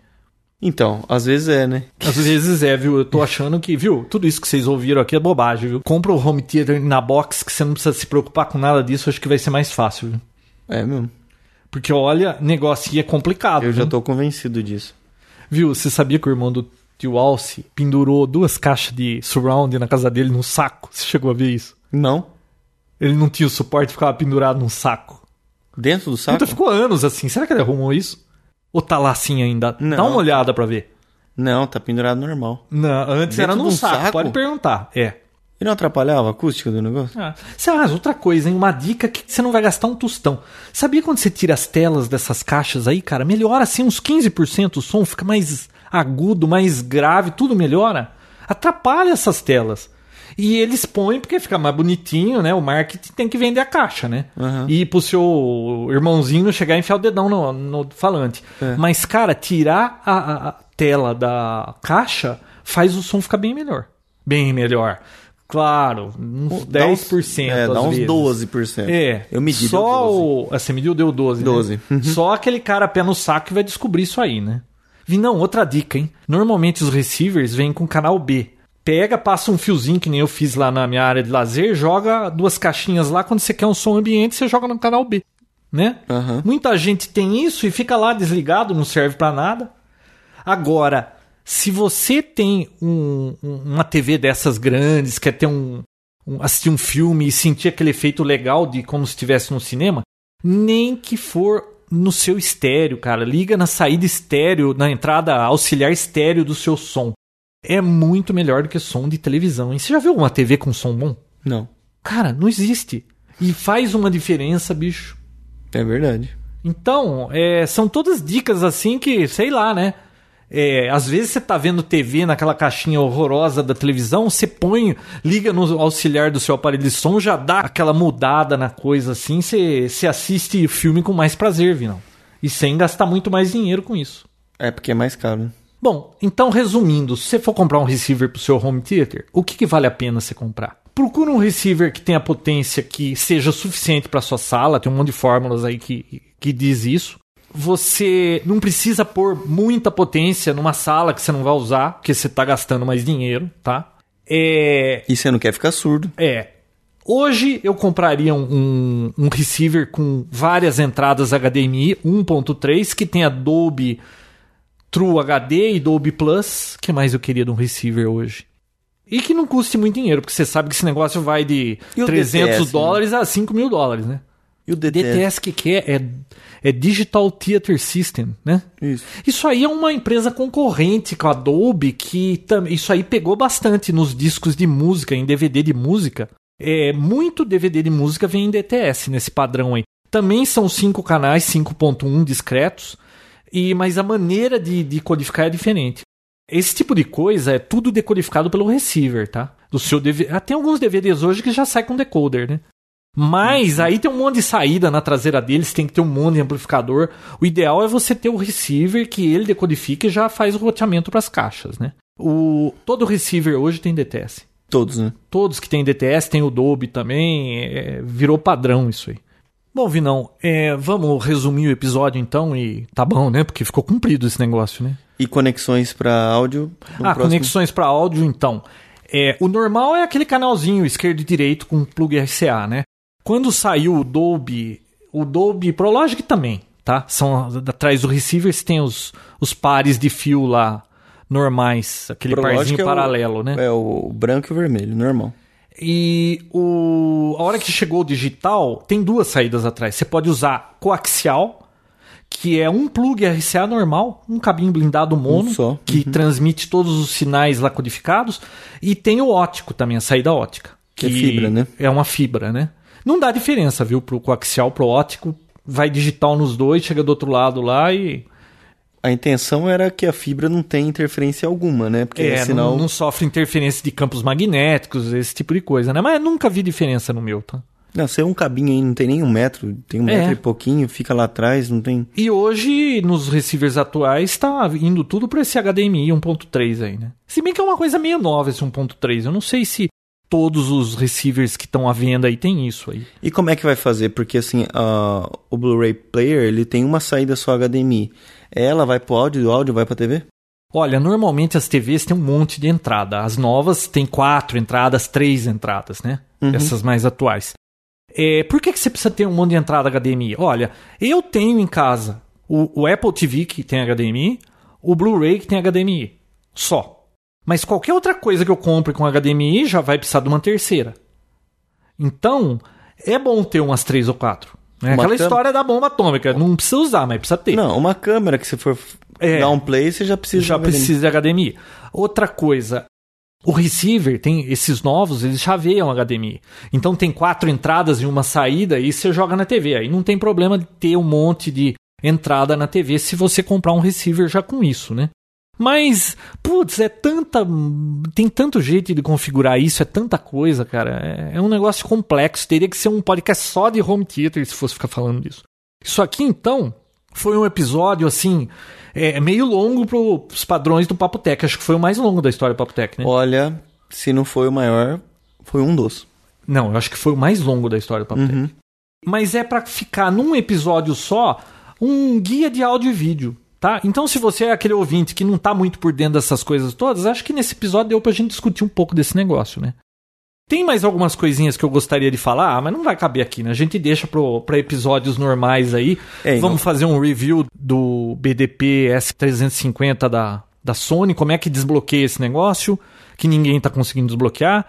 Então, às vezes é, né? Às vezes é, viu? Eu tô achando que, viu? Tudo isso que vocês ouviram aqui é bobagem, viu? Compra o home theater na box que você não precisa se preocupar com nada disso, acho que vai ser mais fácil, viu? É mesmo. Porque olha, negócio é complicado. Eu já viu? tô convencido disso. Viu, você sabia que o irmão do tio Alce pendurou duas caixas de surround na casa dele num saco? Você chegou a ver isso? Não. Ele não tinha o suporte, ficava pendurado num saco. Dentro do saco? Puta, ficou anos assim. Será que ele arrumou isso? Ou tá lá assim ainda? Não. Dá uma olhada pra ver. Não, tá pendurado normal. Não, antes Dentro era de num um saco, saco? pode perguntar. É. E não atrapalhava a acústica do negócio? Ah, lá, outra coisa, hein? Uma dica que você não vai gastar um tostão. Sabia quando você tira as telas dessas caixas aí, cara? Melhora assim uns 15% o som, fica mais agudo, mais grave, tudo melhora. Atrapalha essas telas. E eles põem porque fica mais bonitinho, né? O marketing tem que vender a caixa, né? Aham. E pro seu irmãozinho chegar e enfiar o dedão no, no falante. É. Mas, cara, tirar a, a- tela da caixa faz o som ficar bem melhor. Bem melhor. Claro, uns Dá uns- 10%. É, dá uns vezes. 12%. É. Eu medi, deu Só 12. o. Ah, você mediu, deu 12. né? 12. Uhum. Só aquele cara pé no saco que vai descobrir isso aí, né? Vinão, outra dica, hein? Normalmente os receivers vêm com canal B. Pega, passa um fiozinho, que nem eu fiz lá na minha área de lazer, joga duas caixinhas lá. Quando você quer um som ambiente, você joga no canal B. Né? Aham. Muita gente tem isso e fica lá desligado, não serve pra nada. Agora, se você tem um- um- uma TV dessas grandes, quer ter um, um- assistir um filme e sentir aquele efeito legal de como se estivesse no cinema, nem que for no seu estéreo, cara. Liga na saída estéreo, na entrada auxiliar estéreo do seu som. É muito melhor do que som de televisão. hein? Você já viu uma TV com som bom? Não. Cara, não existe. E faz uma diferença, bicho. É verdade. Então, é, são todas dicas assim que, sei lá, né? É, às vezes você tá vendo TV naquela caixinha horrorosa da televisão, você põe, liga no auxiliar do seu aparelho de som, já dá aquela mudada na coisa assim, você, você assiste o filme com mais prazer, Vinão. E sem gastar muito mais dinheiro com isso. É porque é mais caro. né? Bom, então resumindo, se você for comprar um receiver para o seu home theater, o que, que vale a pena você comprar? Procura um receiver que tenha potência que seja suficiente para sua sala, tem um monte de fórmulas aí que, que diz isso. Você não precisa pôr muita potência numa sala que você não vai usar, porque você está gastando mais dinheiro, tá? É, E você não quer ficar surdo. é. Hoje eu compraria um, um, um receiver com várias entradas HDMI 1.3 que tem Dolby True HD e Dolby Plus. que mais eu queria de um receiver hoje? E que não custe muito dinheiro, porque você sabe que esse negócio vai de E o 300 DTS, dólares a 5 mil dólares, né? E o DTS? DTS que que é? é? É Digital Theater System, né? Isso. Isso aí é uma empresa concorrente com a Adobe que tam- isso aí pegou bastante nos discos de música, em DVD de música. É, muito DVD de música vem em DTS nesse padrão aí. Também são cinco canais 5.1 discretos, e mas a maneira de, de codificar é diferente. Esse tipo de coisa é tudo decodificado pelo receiver, tá? Do seu DVD. Ah, tem alguns DVDs hoje que já sai com decoder, né? Mas aí tem um monte de saída na traseira deles, tem que ter um monte de amplificador. O ideal é você ter o receiver que ele decodifica e já faz o roteamento para as caixas, né? O, todo receiver hoje tem DTS. Todos, né? Todos que tem DTS, tem o Dolby também, é, virou padrão isso aí. Bom, Vinão, é, vamos resumir o episódio então e tá bom, né? Porque ficou cumprido esse negócio, né? E conexões para áudio. ah, próximo- conexões para áudio, então. É, o normal é aquele canalzinho esquerdo e direito com plug RCA, né? Quando saiu o Dolby, o Dolby Pro Logic também, tá? São atrás do receiver você tem os, os pares de fio lá normais, aquele Pro parzinho é o- paralelo, né? É o branco e o vermelho, normal. E o, a hora que chegou o digital, tem duas saídas atrás. Você pode usar coaxial, que é um plug RCA normal, um cabinho blindado mono, Um que transmite todos os sinais lá codificados. E tem o ótico também, a saída ótica. Que é fibra, né? É uma fibra, né? Não dá diferença, viu, pro coaxial, pro ótico. Vai digital nos dois, chega do outro lado lá e. A intenção era que a fibra não tem interferência alguma, né? Porque É, sinal. não, não sofre interferência de campos magnéticos, esse tipo de coisa, né? Mas eu nunca vi diferença no meu, tá? Não, se é um cabinho aí, não tem nem um metro, tem um É. metro e pouquinho, fica lá atrás, não tem. E hoje, nos receivers atuais, tá indo tudo para esse HDMI 1.3 aí, né? Se bem que é uma coisa meio nova esse 1.3. Eu não sei se todos os receivers que estão à venda aí tem isso aí. E como é que vai fazer? Porque assim, a- o Blu-ray Player ele tem uma saída só HDMI. Ela vai pro áudio e o áudio vai pra TV? Olha, normalmente as TVs têm um monte de entrada. As novas têm quatro entradas, três entradas, né? Essas mais atuais. É, por que, que você precisa ter um monte de entrada HDMI? Olha, eu tenho em casa o, o Apple TV que tem HDMI, o Blu-ray que tem HDMI. Só. Mas qualquer outra coisa que eu compre com HDMI já vai precisar de uma terceira. Então, é bom ter umas três ou quatro. É aquela história da bomba atômica. Não precisa usar, mas precisa ter. Não, uma câmera que você for é, dar um play, você já precisa já de HDMI. precisa de HDMI. Outra coisa, o receiver tem esses novos, eles chaveiam HDMI. Então tem quatro entradas e uma saída e você joga na TV. Aí não tem problema de ter um monte de entrada na TV se você comprar um receiver já com isso, né? Mas, putz, é tanta. Tem tanto jeito de configurar isso, é tanta coisa, cara. É, é um negócio complexo. Teria que ser um podcast só de home theater se fosse ficar falando disso. Isso aqui, então, foi um episódio, assim, é, meio longo para os padrões do Papo Tech. Acho que foi o mais longo da história do Papo Tech, né? Olha, se não foi o maior, foi um dos. Não, eu acho que foi o mais longo da história do Papo uhum. Tech. Mas é para ficar num episódio só um guia de áudio e vídeo. Tá? Então, se você é aquele ouvinte que não está muito por dentro dessas coisas todas, acho que nesse episódio deu para a gente discutir um pouco desse negócio, né? Tem mais algumas coisinhas que eu gostaria de falar, mas não vai caber aqui, né? A gente deixa para episódios normais aí. É, Vamos não... fazer um review do BDP S350 da, da Sony, como é que desbloqueia esse negócio, que ninguém está conseguindo desbloquear.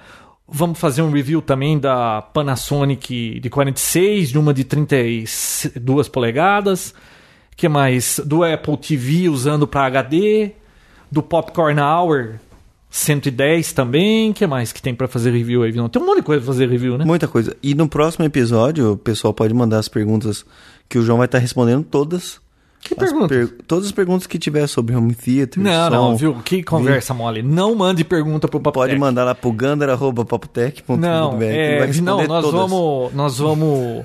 Vamos fazer um review também da Panasonic de 46, de uma de 32 polegadas que mais? Do Apple TV usando para HD, do Popcorn Hour 110 também. que mais que tem para fazer review aí? Não, tem um monte de coisa pra fazer review, né? Muita coisa. E no próximo episódio, o pessoal pode mandar as perguntas que o João vai estar respondendo todas que pergunta? Per... Todas as perguntas que tiver sobre home theater. Não, som, não, viu? Que conversa mole. Não mande pergunta pro Papotec. Pode mandar lá pro gandara.papotec.com. Não, é, não, nós todas. vamos, nós vamos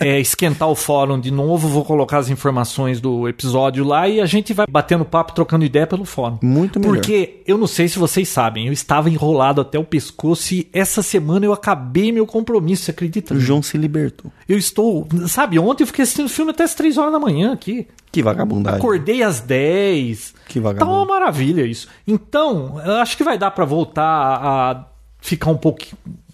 é, esquentar o fórum de novo. Vou colocar as informações do episódio lá e a gente vai batendo papo, trocando ideia pelo fórum. Muito melhor. Porque eu não sei se vocês sabem, eu estava enrolado até o pescoço e essa semana eu acabei meu compromisso, você acredita? O João se libertou. Eu estou. Sabe, ontem eu fiquei assistindo filme até as 3 horas da manhã aqui. Que vagabundagem. Acordei às 10. Que vagabundagem. Tá uma maravilha isso. Então, eu acho que vai dar para voltar a ficar um pouco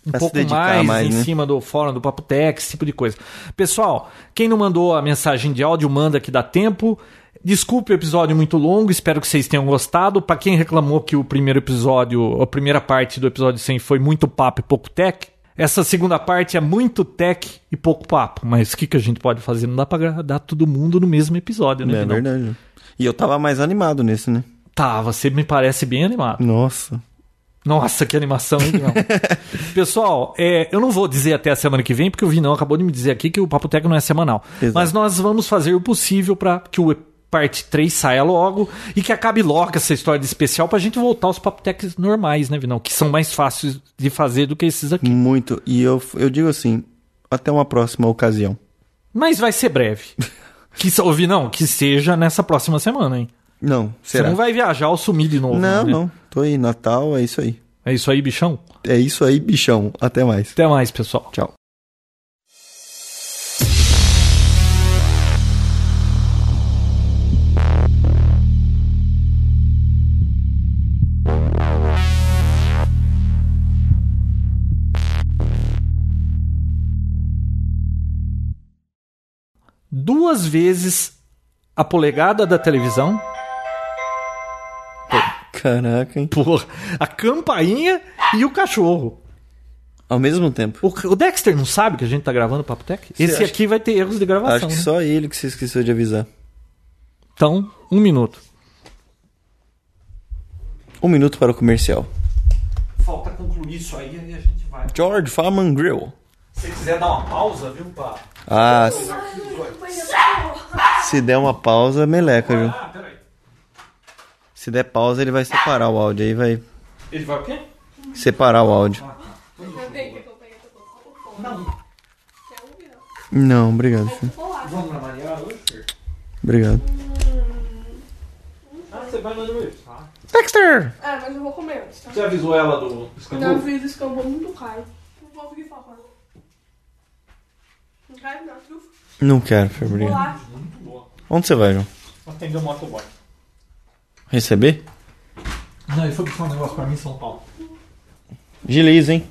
um pouco mais, mais, em né? cima do fórum do Papo Tech, esse tipo de coisa. Pessoal, quem não mandou a mensagem de áudio, manda que dá tempo. Desculpe o episódio muito longo, espero que vocês tenham gostado. Para quem reclamou que o primeiro episódio, a primeira parte do episódio 100 foi muito papo e pouco tech, essa segunda parte é muito tech e pouco papo, mas o que, que a gente pode fazer? Não dá pra agradar todo mundo no mesmo episódio, né? É verdade. E eu tava mais animado nesse, né? Tá, você me parece bem animado. Nossa. Nossa, que animação, hein? [LAUGHS] Pessoal, é, eu não vou dizer até a semana que vem, porque o Vinão acabou de me dizer aqui que o Papo Tech não é semanal. Exato. Mas nós vamos fazer o possível para que o parte 3 saia logo e que acabe logo essa história de especial pra gente voltar aos papotecs normais, né, Vinão? Que são mais fáceis de fazer do que esses aqui. Muito. E eu, eu digo assim, até uma próxima ocasião. Mas vai ser breve. [LAUGHS] que, ouvi não, que seja nessa próxima semana, hein? Não, será? Você não vai viajar ou sumir de novo, Não, né? não. Tô aí, Natal, é isso aí. É isso aí, bichão? É isso aí, bichão. Até mais. Até mais, pessoal. Tchau. Duas vezes a polegada da televisão. Caraca, hein? Porra, a campainha e o cachorro. Ao mesmo tempo. O, o Dexter não sabe que a gente tá gravando o Papo Tech? Esse aqui vai ter erros de gravação. Acho que né? só ele que você esqueceu de avisar. Então, um minuto. Um minuto para o comercial. Falta concluir isso aí e a gente vai. George Farman Grill. Se você quiser dar uma pausa, viu, pá? Ah, se, se der uma pausa, meleca, viu? Ah, se der pausa, ele vai separar o áudio aí, vai. Ele vai o quê? Separar o áudio. Não. Não, obrigado, filho. Vamos na Maria hoje? Obrigado. Ah, você vai no Luiz? Ah. Dexter! É, mas eu vou comer antes, tá? Você avisou ela do escambu? Eu aviso, escambu muito caro. Não vou conseguir falar quer dar? Não quero, Fabrício. Muito. Onde você vai, João? Atender o motoboy. Receber? Não, ele foi buscar um negócio pra mim em São Paulo. Giliz, hein?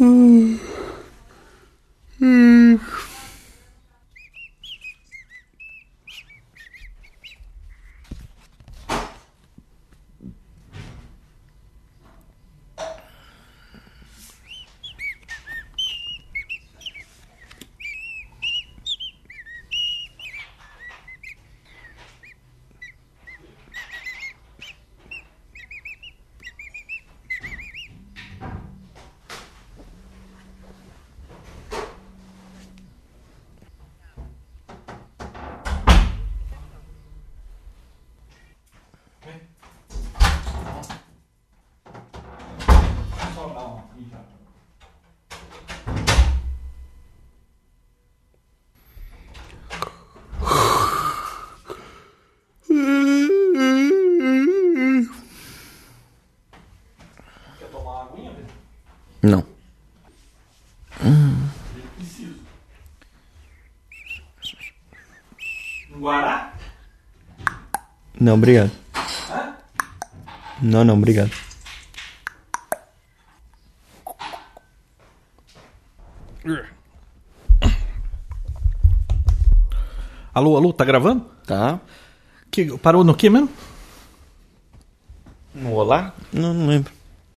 Hum. Hum. Não. Guará? Não, obrigado. Não, não, obrigado. Alô, alô, tá gravando? Tá. Que, parou no que mesmo? No olá? Não, não lembro.